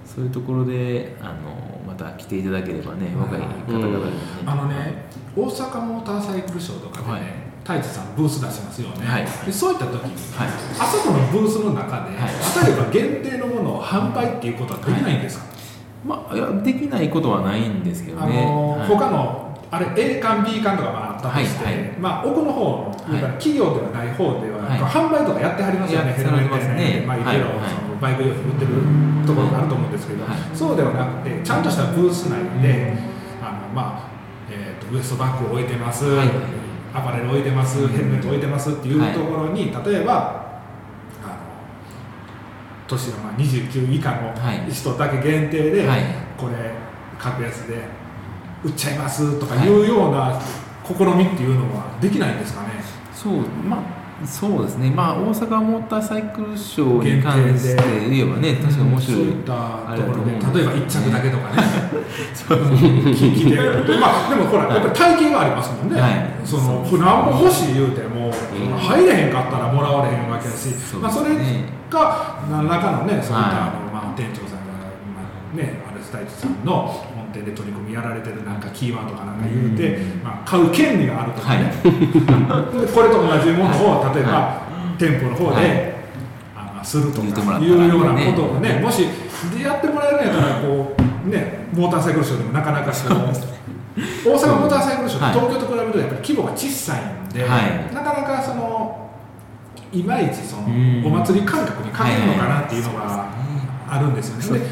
H: そういうところであのまた来ていただければね若い方々にね、
B: あのね、大阪モーターサイクルショーとかで
H: はい。
B: ね、太一さんブース出しますよね。
H: はい。
B: でそういった時に、
H: はい。
B: あそこのブースの中で、
H: はい。
B: 例えば限定のものを販売っていうことはできないんですか？
H: まあいやできないことはないんですけど
B: あ
H: ね、
B: の
H: はい。
B: 他のあれ A 館 B 館とかまああったとして、まあ奥の方の、企業ではない方では、
H: はい。
B: 販売とかやってはりますよね、
H: や
B: ヘルメット
H: やってますね
B: まあい。ろいろバイク用品売ってるところがあると思うんですけど、
H: はい。
B: そうではなくてちゃんとしたブース内で、あのまあウエストバッグを置いてます、
H: はい。
B: アパレル置いてます、ヘルメット置いてますっていうところに、例えばあの年がまあ29以下の
H: はい。
B: 人だけ限定で、
H: はい。
B: これ格安で売っちゃいますとかいうような試みっていうのはできないんですかね、
H: そうまあそうですね。まあ大阪モーターサイクルショーに関して言えばね確かに面白い、
B: そういったところで例えば1着だけとかね。聞きでまあでもほらやっぱり体験はありますもんね、
H: はい。
B: そのこれ何も欲しい言うても、入れへんかったらもらわれへんわけだし、
H: そう
B: まあ、それが何らかのねそういった、
H: はい。
B: あのまあ、店長さんが、まあ、ねアレスタイチさんので取り組みやられてるなんかキーワードかなんか言うて、まあ、買う権利があるとかね、で これと同じものを例えば、
H: は
B: 店舗の方で、
H: はい。
B: あのするとかいうような
H: ね
B: ことをねもしでやってもらえるんやったらこうねモーターサイクルショーでもなかなかその 大阪モーターサイクルショー東京と比べるとやっぱり規模が小さいんで、
H: はい。
B: なかなかそのいまいちその
H: うん。
B: お祭り感覚に欠けるのかなっていうのがあるんですよね。で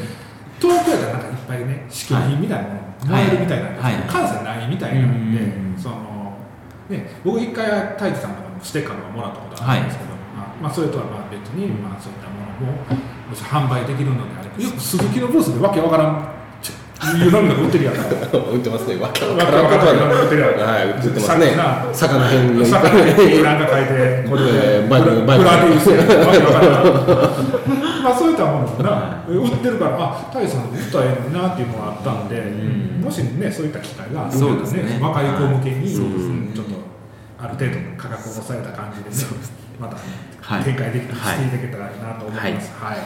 B: 東京でなんかぱいね試供品みたいなものもらえるみたいなんですけど、
H: はい。
B: 関西ないみたいなんで、
H: うん
B: そのね、僕一回太一さんとかのステッカーとかもらったことあるんですけど、まあまあ、それとはまあ別に、まあ、そういったものももし販売できるのであればよく鈴木のブースでわけわからん湯飲み売ってるやんか
C: 売ってますね。わからんことは
B: 売ってるやん
C: はい、売ってますね。
B: さ。
C: 魚編
B: 魚んか書いてこれで
C: えーバイクバイク
B: プラディウスわけわからんまあそういったものもな売ってるからあ太一さん売ったらええのになっていうのがあったんで、もしねそういった機会があるん
H: そうですね。
B: 若い子向けに、ちょっとある程度の価格を抑えた感じでね、また、
H: はい
B: 展開できていただけたらなと思います。はい。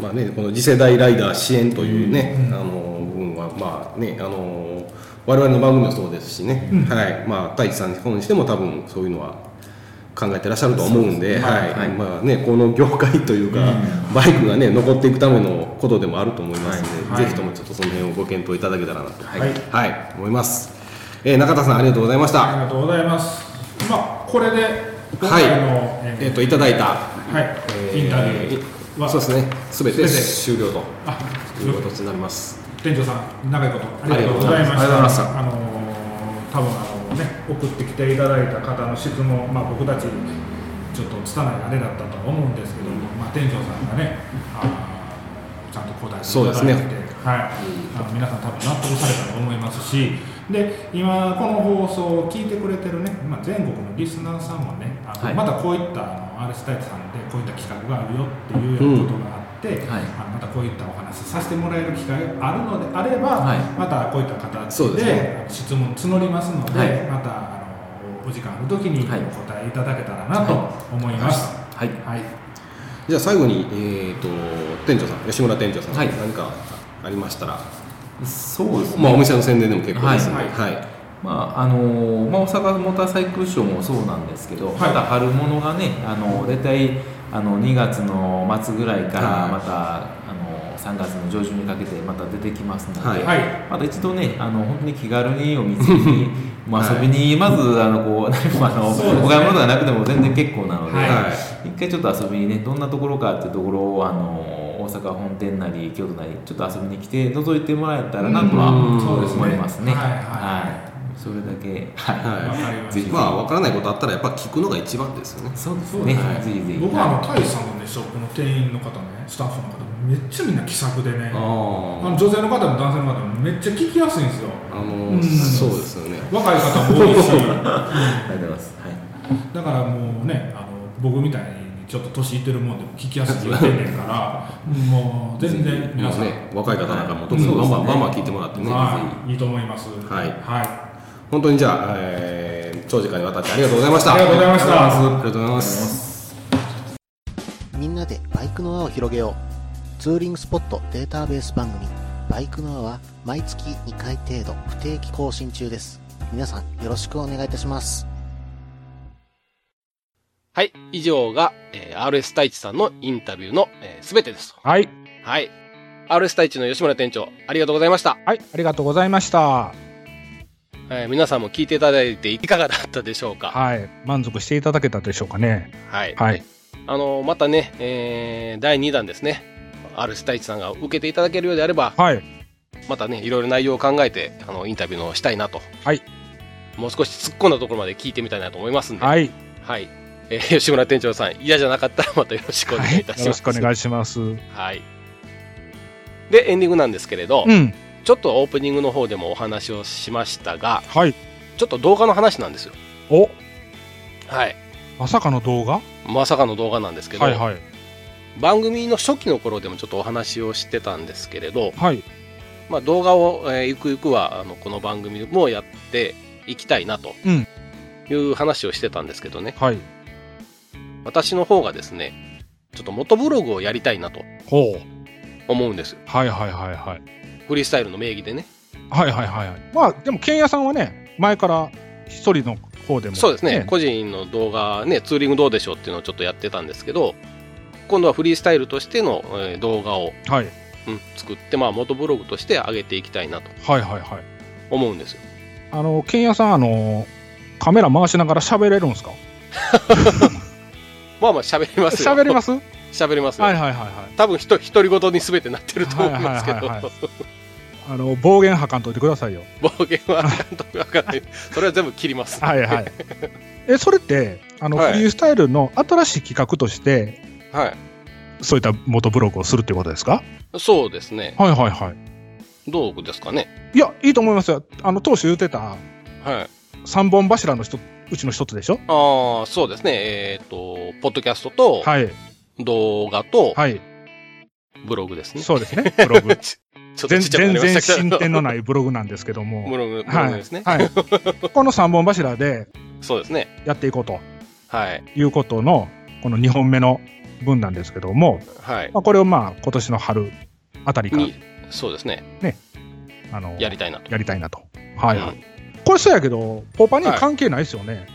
C: まあね、この次世代ライダー支援というね、
B: うん。
C: あの部分はまあねあの我々の番組もそうですしね、
B: うん。
C: はい。まあ太一さんにしても多分そういうのは考えてらっしゃると思うんで、はい、
H: はい。
C: まあねこの業界というか、バイクがね残っていくためのことでもあると思いますので、
B: はい。
C: ぜひともちょっとその辺をご検討いただけたらなと、
B: はい。
C: はい、思います。えー中田さんありがとうございました。
B: ありがとうございます。まあ、これで、今回の、
C: えっ、といただいた、
B: はい、
C: えー
B: インタビューは、
C: そうですね、すべて
B: 全て。
C: 終了と
B: あ、
C: いう形になります。
B: 店長さん、長いことありがとうございました。
H: ありがとうございました
B: あのー多分ね、送ってきていただいた方の質問、まあ、僕たち、ちょっと拙いあれだったとは思うんですけども、まあ、店長さんがね、あーちゃんと答えていただいて、
C: ね。
B: はい、あの皆さん多分納得されたと思いますし、で今この放送を聞いてくれてるね、まあ、全国のリスナーさんもね、あの
H: はい。
B: またこういったあの RS タイツさんでこういった企画があるよっていうようなことがあって、
H: はい。
B: あのまたこういったお話させてもらえる機会があるのであれば、
H: はい。
B: またこういった形で
C: ね。
B: 質問募りますので、
H: はい。
B: またあのお時間ある時にお
H: はい。
B: 答えいただけたらなと思います。
H: はい。
B: はい。
C: じゃあ最後に、えー、と店長さん吉村店長さん、
H: はい。
C: 何かありましたら、
H: そうですね、
C: まあ、お店の宣伝でも結構ですので、
B: は
C: はい。い。
H: まああのーまあ、大阪モーターサイクルショーもそうなんですけど、
B: はい。
H: また春物がねあの大体あの2月の末ぐらいから
C: はい。
H: また、あの3月の上旬にかけてまた出てきますので、
C: はい。
B: はい。
H: また一度ねあの本当に気軽にお店にまあ
C: はい
H: 遊びにまずあのこう何もあの、お買い物がなくても全然結構なので、一回ちょっと遊びにねどんなところかっていうところをあの大阪本店なり京都なりちょっと遊びに来て覗いてもらえたらなとは
C: うん。
B: そうですね。
H: 思いますね。
B: はいはい。
H: はいそれだけ。はい、
C: はい。
B: わかりました
H: ぜひ。
C: まあ分からないことあったらやっぱ聞くのが一番ですよね。
H: そうですね。
B: はい
H: ぜひぜひ。
B: 僕はあのタイさんのねショップの店員の方ねスタッフの方めっちゃみんな気さくでね。あ
C: あ
B: の女性の方も男性の方もめっちゃ聞きやすいんですよ。
C: あの、
B: うん。
C: そうですよね。
B: 若い方も多いし。
H: ありがとうございます。はい。
B: だからもうねあの僕みたいにちょっと年いってるもんでも聞きやすく言ってんねんからもう全然皆さん、
C: ね若い方なんかも特にバンバンバンバン聞いてもらってね、
B: はい、いいと思います。
C: はい。
B: はい、
C: 本当にじゃあ、えー長時間にわたってありがとうございました
B: ありがとうございました
C: ありがとうございます
D: みんなでバイクの輪を広げよう。ツーリングスポットデータベース番組、バイクの輪は毎月2回程度不定期更新中です。皆さんよろしくお願いいたします。
C: はい以上が、えー RS 太一さんのインタビューのすべ、全てですと
A: はい。
C: はい RS 太一の吉村店長ありがとうございました、
A: はい。ありがとうございました。
C: えー皆さんも聞いていただいていかがだったでしょうか？
A: はい。満足していただけたでしょうかね？
C: はい
A: はい。
C: あのまたね、えー第2弾ですね RS 太一さんが受けていただけるようであれば
A: はい。
C: またねいろいろ内容を考えてあのインタビューのしたいなと
A: はい
C: もう少し突っ込んだところまで聞いてみたいなと思いますんで
A: はい。
C: はい。えー吉村店長さん、嫌じゃなかったらまたよろしくお願いいたします。
A: よろしくお願いします。う
C: はい。で、エンディングなんですけれど、
A: ん。
C: ちょっとオープニングの方でもお話をしましたが、
A: はい。
C: ちょっと動画の話なんですよ。
A: お、
C: はい。
A: まさかの動画？
C: まさかの動画なんですけど、
A: はいはい。
C: 番組の初期の頃でもちょっとお話をしてたんですけれど、
A: はい。
C: まあ、動画を、えーゆくゆくはあのこの番組もやっていきたいなと
A: うん
C: いう話をしてたんですけどね、
A: はい。
C: 私の方がですね、ちょっと元ブログをやりたいなと。思うんですよ。
A: はいはいはいはい。
C: フリースタイルの名義でね。
A: はいはいはいはい。まあ、でも、剣屋さんはね、前から一人の方でも、
C: そうですね個人の動画ねツーリングどうでしょうっていうのをちょっとやってたんですけど今度はフリースタイルとしての、えー動画を、
A: はい。
C: うん作って、まあ、元ブログとして上げていきたいなと
A: はいはいはい。
C: 思うんですよ
A: あの、剣屋さん、あの、カメラ回しながら喋れるんですか？
C: まあまあ喋りますよ
A: 喋れます？は い
C: 喋りますよ、
A: はいはいはい。
C: 多分ひと独り言に全てなってると思いますけど、
A: はいはいはいあの、暴言吐かんといてくださいよ。
C: 暴言はあかんとわからない それは全部切ります
A: はいはい。え、それって、あの、
C: はい
A: フリースタイルの新しい企画として、
C: はい
A: そういった元ブログをするっていうことですか？
C: そうですね
A: はいはいはい。
C: どうですかね？
A: いや、いいと思いますよ。あの、当初言ってた
C: はい
A: 三本柱の一つうちの一つでしょ？
C: ああそうですねえっ、とポッドキャストと
A: はい。
C: 動画と
A: はい。
C: ブログですね、
A: そうですね。ブログ。
B: 全然。進展のないブログなんですけども。
A: ブログ、
B: はい
A: グですね。。
B: はい。この3本柱で
A: そうですね。
B: やっていこうと
A: はい。
B: いうことの、この2本目の文なんですけども、
A: はい。
B: まあ、これをまあ今年の春あたりから
A: に、そうですね。
B: あの
A: やりたいなと。
B: やりたいなと。はいはい。
A: うん
B: これそうやけど、ポパに
A: はい
B: 関係ないですよね。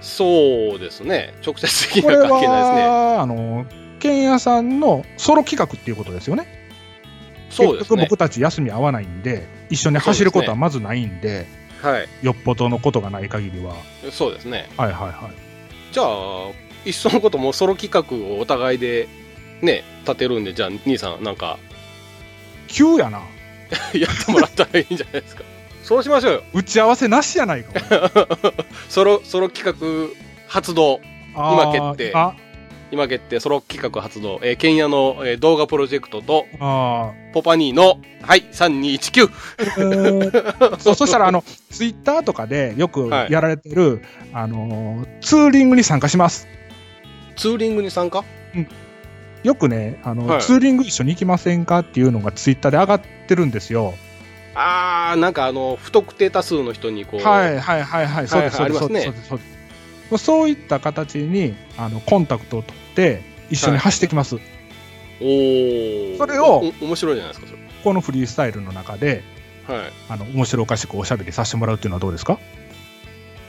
A: そうですね。直接的には関係ないですね。
B: は、あの、剣屋さんのソロ企画っていうことですよね。
A: そうですね
B: 結局僕。たち休み合わないんで、一緒に走ることはまずないんで、
A: はい。
B: よっぽどのことがない限りは。
A: そうですね。
B: はいはいはい。
A: じゃあ、いっそのこともソロ企画をお互いでね、立てるんで、じゃあ、兄さん、なんか、
B: 急やな。
A: やってもらったらいいんじゃないですか。そうしましょうよ。
B: 打ち合わせなしやないか。
A: ソロ、ソロ企画発動。今決定
B: あ
A: 今決定、ソロ企画発動。えー、ケンヤの、えー動画プロジェクトと、
B: あ
A: ポパニーの、はい、3219。
B: ー。えーそうそしたら、あの、ツイッターとかでよく
A: はい
B: やられてる、あのー、ツーリングに参加します。
A: ツーリングに参加？
B: よくね、あの、
A: はい
B: ツーリング一緒に行きませんかっていうのがツイッターで上がってるんですよ。
A: あー、なんかあの、不特定多数の人にこう、
B: はいはいはいはい、そうです、そうです、そうです、そうですそうです。そういった形にあのコンタクトを取って、一緒に走ってきます。
A: おー。
B: それを
A: お面白いじゃないですか、そ
B: このフリースタイルの中で、
A: れ。は
B: あの面白おかしくおしゃべりさせてもらうっていうのはどうですか？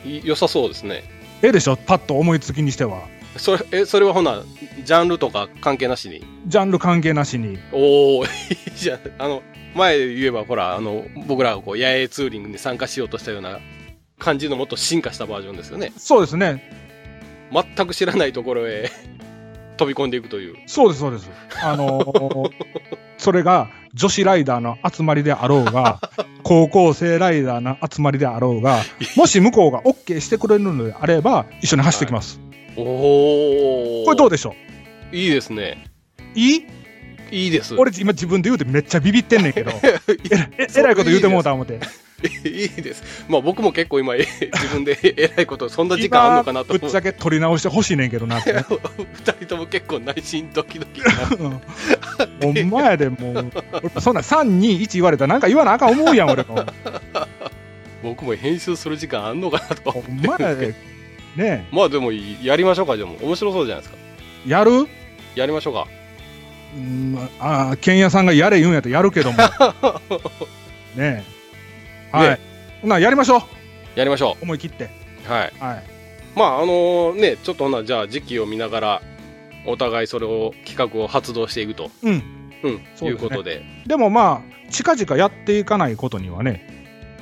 A: い。い良さそうですね。
B: ええでしょ、パッと思いつきにしては。
A: それ、え、それはほな、ジャンルとか関係なしに？
B: ジャンル関係なしに。
A: おおいいじゃん。あの、前言えば、ほら、あの、僕らがこう、野営ツーリングに参加しようとしたような感じのもっと進化したバージョンですよね。
B: そうですね。
A: 全く知らないところへ飛び込んでいくという。
B: そうです、そうです。あのー それが女子ライダーの集まりであろうが、高校生ライダーの集まりであろうが、もし向こうが OK してくれるのであれば、一緒に走ってきます。
A: おお
B: これどうでしょ
A: いいですね。
B: ういい？
A: いいです。
B: 俺今自分で言うてめっちゃビビってんねんけど、ええらいこと言うてもうた思って。
A: いいです。まあ僕も結構今、え 自分で えらいこと、そんな時間あんのかなと。
B: ぶっちゃけ取り直してほしいねんけどなって。
A: 二人とも結構内心ドキドキ
B: ほんまやで、もう。俺そんな3、2、1言われたらなんか言わなあかん思うやん、俺も。
A: 僕も編集する時間あんのかなと
B: ほんまやで。ね
A: まあでもやりましょうか、でも。面白そうじゃないですか。
B: えやる？
A: やりましょうか。
B: うんああ、剣屋さんがやれ言うんやったらやるけども。ねえ。はい。な、やりましょう。
A: やりましょ
B: 思い切って。
A: う。はい。
B: はい。
A: まああのね、ちょっとほな、じゃあ時期を見ながら、お互いそれを、企画を発動していくと。
B: うん。
A: うん。
B: そうね
A: いうことで。
B: でもまあ、近々やっていかないことにはね、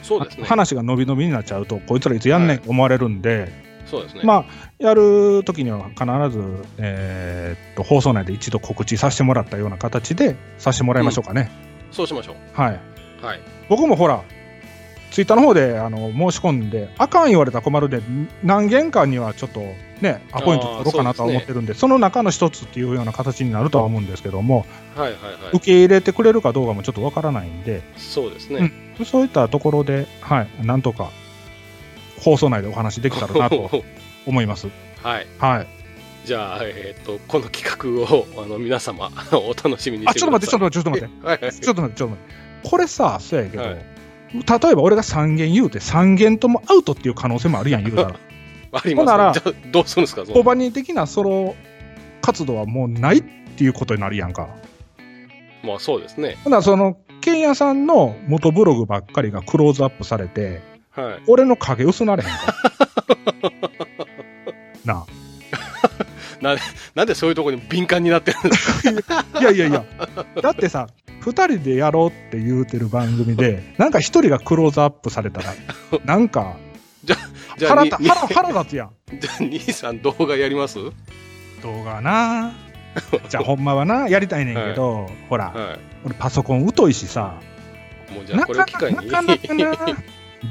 A: そうですね。
B: 話が伸び伸びになっちゃうと、こいつらいつやんねんと思われるんで、
A: そうですね。
B: まあ、やるときには必ず、えーっと、放送内で一度告知させてもらったような形でさせてもらいましょうかね。
A: そうしましょう。
B: はい。
A: はい。
B: 僕もほら、ツイッターの方であの申し込んで、あかん言われたら困るんで、何件かにはちょっとね、アポイント取ろうかなとは思ってるんで、その中の一つっていうような形になるとは思うんですけども、
A: はいはいはい
B: 受。け入れてくれるかどうかもちょっとわからないんで、
A: そうですね。
B: そういったところで、はい、なんとか放送内でお話できたらなと思います。
A: はい。
B: はい。
A: じゃあ、えっと、この企画を、あの、皆様、お楽しみに
B: あ、
A: してください。
B: ちょっと待って、ちょっと待って、ちょっと待って。ちょっと待って、ちょっと待って。これさ、そうやけど、
A: はい
B: 例えば俺が3件言うて、3件ともアウトっていう可能性もあるやん、言うたら。
A: あり
B: ほんなら
A: ます、ね。じゃあ、どうするんですか？
B: コバニー的なソロ活動はもうないっていうことになるやんか。
A: まあ、そうですね。
B: ほんならその、ケンヤさんの元ブログばっかりがクローズアップされて、
A: はい。
B: 俺の影薄なれへんか。な
A: なんでそういうところに敏感になってるんですか？
B: あ。いやいやいや、だってさ、二人でやろうって言うてる番組で、なんか一人がクローズアップされたら、なんか、
A: じゃあ、
B: 腹
A: に
B: た腹腹立つやん。
A: じゃあ、兄さん動画やります？
B: 動画な。じゃあほんまはな、やりたいねんけど、ほら、
A: は
B: 俺パソコン疎いしさ、
A: い。もうじゃあ、
B: な
A: これ機会に。
B: なかなかな、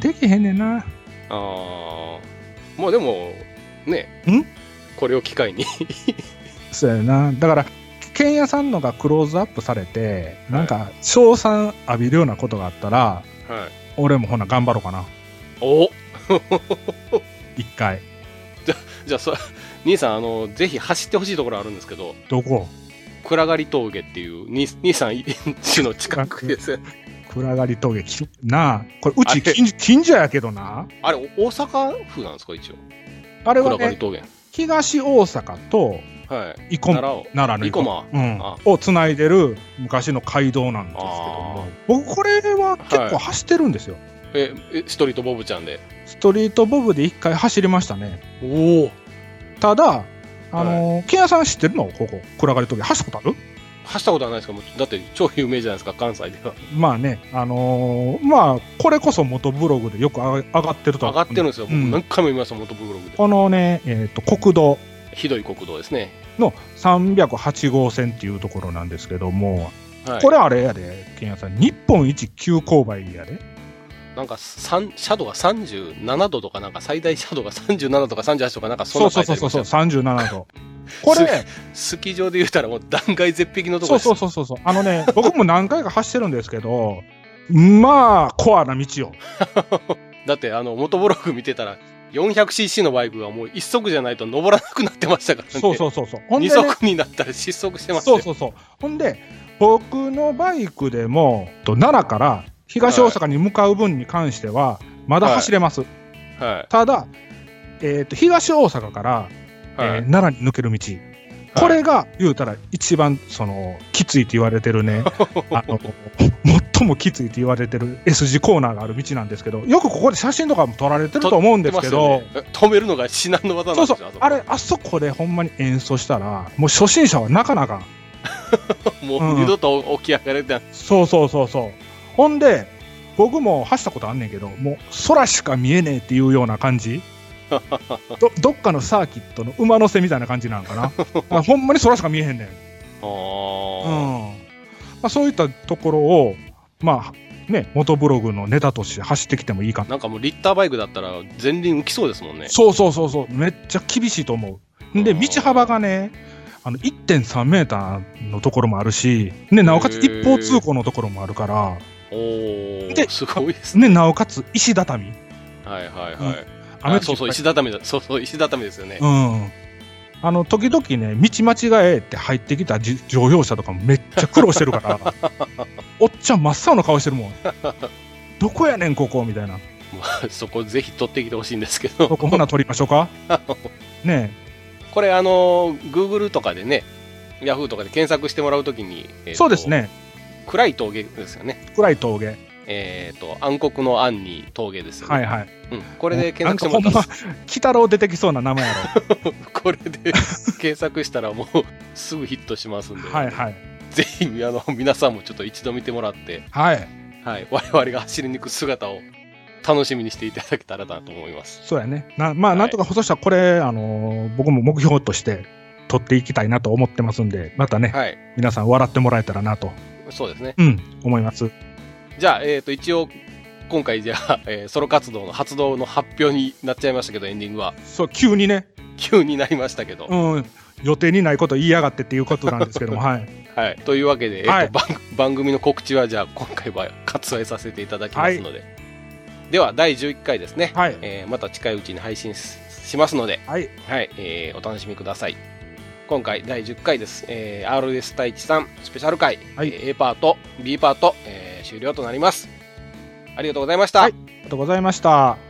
B: できへんねんな。
A: ああ。まあでも、ね。
B: ん？
A: これを機会に。
B: そうやな。だから、剣屋さんのがクローズアップされて、なんか、賞賛浴びるようなことがあったら、
A: はい。
B: 俺もほな、頑張ろうかな。
A: お
B: 一回。
A: じゃあそ、兄さん、あの、ぜひ走ってほしいところあるんですけど、
B: どこ？
A: 暗がり峠っていう2、3の近くです。
B: 暗がり峠きなあ。これ、うち近近所やけどな。
A: あれ、大阪府なんですか、一応？
B: あれはね、
A: 暗がり峠。
B: 東大阪と
A: はい。
B: 生駒
A: 奈良
B: の
A: 生駒。
B: うん。
A: あ、
B: をつないでる昔の街道なんですけども。
A: あ
B: 僕これは結構走ってるんですよ、
A: え、えストリートボブちゃんで？
B: ストリートボブで一回走りましたね。
A: おお。
B: ただあのー、ケンヤさん知ってるの？ここ。暗がり峠走ったことある？
A: 走ったことはないですか？だって超有名じゃないですか、関西では。
B: まあねあのーまあこれこそ元ブログでよく上がってると
A: 上がってるんですよ。僕
B: うん
A: 何回も見ました、元ブログで。
B: このね、えー、と国道
A: ひどい国道ですね。
B: の308号線っていうところなんですけども、
A: はい。
B: これあれやでケンヤさん日本一急勾配やで
A: なんか、三シャドウが37度とか、なんか最大シャドウが37とか38とか、なんかそん
B: そう
A: な書
B: そうそうそう
A: いてありましたよ
B: 37度これ
A: スキー場で言うたらもう断崖絶壁のとこ
B: そう
A: です。
B: そうそうそうそう。あのね、僕も何回か走ってるんですけど、まあ、コアな道よ。
A: だって、あの、元ブログ見てたら、400cc のバイクがもう一足じゃないと登らなくなってましたからね。
B: そうそうそうそう。ほんで、
A: 二
B: ね、
A: 足になったら失速してますよ。
B: そうそうそう。ほんで、僕のバイクでも、と奈良から東大阪に向かう分に関しては、まだ走れます。
A: は
B: ただ、えっ、と、東大阪から、
A: い。はい。
B: えー奈良に抜ける道。これが言うたら一番そのきついと言われてるね、あの最もきついと言われてる S 字コーナーがある道なんですけど、よくここで写真とかも撮られてると思うんですけど、
A: ね止めるのが至難の技なんですよ。
B: そうそう、あれ、あそこでほんまに演奏したら、もう初心者はなかなかん。
A: もう二度と起き上がれてない。
B: そうそうそうそう。ほんで、僕も走ったことあんねんけど、もう空しか見えねえっていうような感じ。どどっかのサーキットの馬乗せみたいな感じなんかな。あほんまに空しか見えへんねん。
A: あ
B: うん
A: ー
B: まあ、そういったところを、まあね、元ブログのネタとして走ってきてもいいかな。
A: なんかもうリッターバイクだったら前輪浮きそうですもんね。
B: そうそうそうそう、めっちゃ厳しいと思う。で、道幅がね、あの1.3メーターのところもあるし、ね、なおかつ一方通行のところもあるから、
A: おー
B: で、
A: すごいですね。
B: ね、なおかつ石畳。
A: はいはいはい。
B: 雨
A: あそうそう、石畳だ。そうそう、石畳ですよね。
B: うん。あの、時々ね、道間違えて入ってきたじ乗用車とかもめっちゃ苦労してるから、おっちゃん真っ青な顔してるもん。どこやねん、ここみたいな。
A: まあそこぜひ取ってきてほしいんですけど。
B: ここほな撮りましょうか。ね
A: これあの、Google とかでね、Yahoo とかで検索してもらうときに、えーと
B: そうです。ね。
A: 暗い峠ですよね。
B: 暗い峠。
A: えっ、と、暗黒の暗に峠ですよね。
B: はいはい。
A: うん。これで検索してもらっ
B: ほんま、鬼太郎出てきそうな名前やろ。
A: これで 検索したらもうすぐヒットしますんで、
B: はいはい。
A: ぜひあの皆さんもちょっと一度見てもらって、
B: はい。
A: はい、我々が走りに行く姿を楽しみにしていただけたらなと思います。
B: そうやね。なまあ、
A: はい
B: なんとか、そしたらこれ、あのー僕も目標として取っていきたいなと思ってますんで、またね、
A: はい、
B: 皆さん笑ってもらえたらなと、
A: そうですね。
B: うん、思います。
A: じゃあ、えっ、と、一応、今回じゃあ、えーソロ活動の発動の発表になっちゃいましたけど、エンディングは。
B: そう、急にね、
A: 急になりましたけど。
B: うん、予定にないこと言いやがってっていうことなんですけども、はい。
A: はい。というわけで、えっ、と、
B: はい
A: 番、番組の告知は、じゃあ、今回は割愛させていただきますので。では、第11回ですね。
B: はい。
A: えーまた近いうちに配信ししますので、
B: はい。
A: はい、えーお楽しみください。今回第10回です。えー RS 太一さんスペシャル回、
B: はい
A: えー A パート、B パート、えー終了となります。ありがとうございました。
B: はいありがとうございました。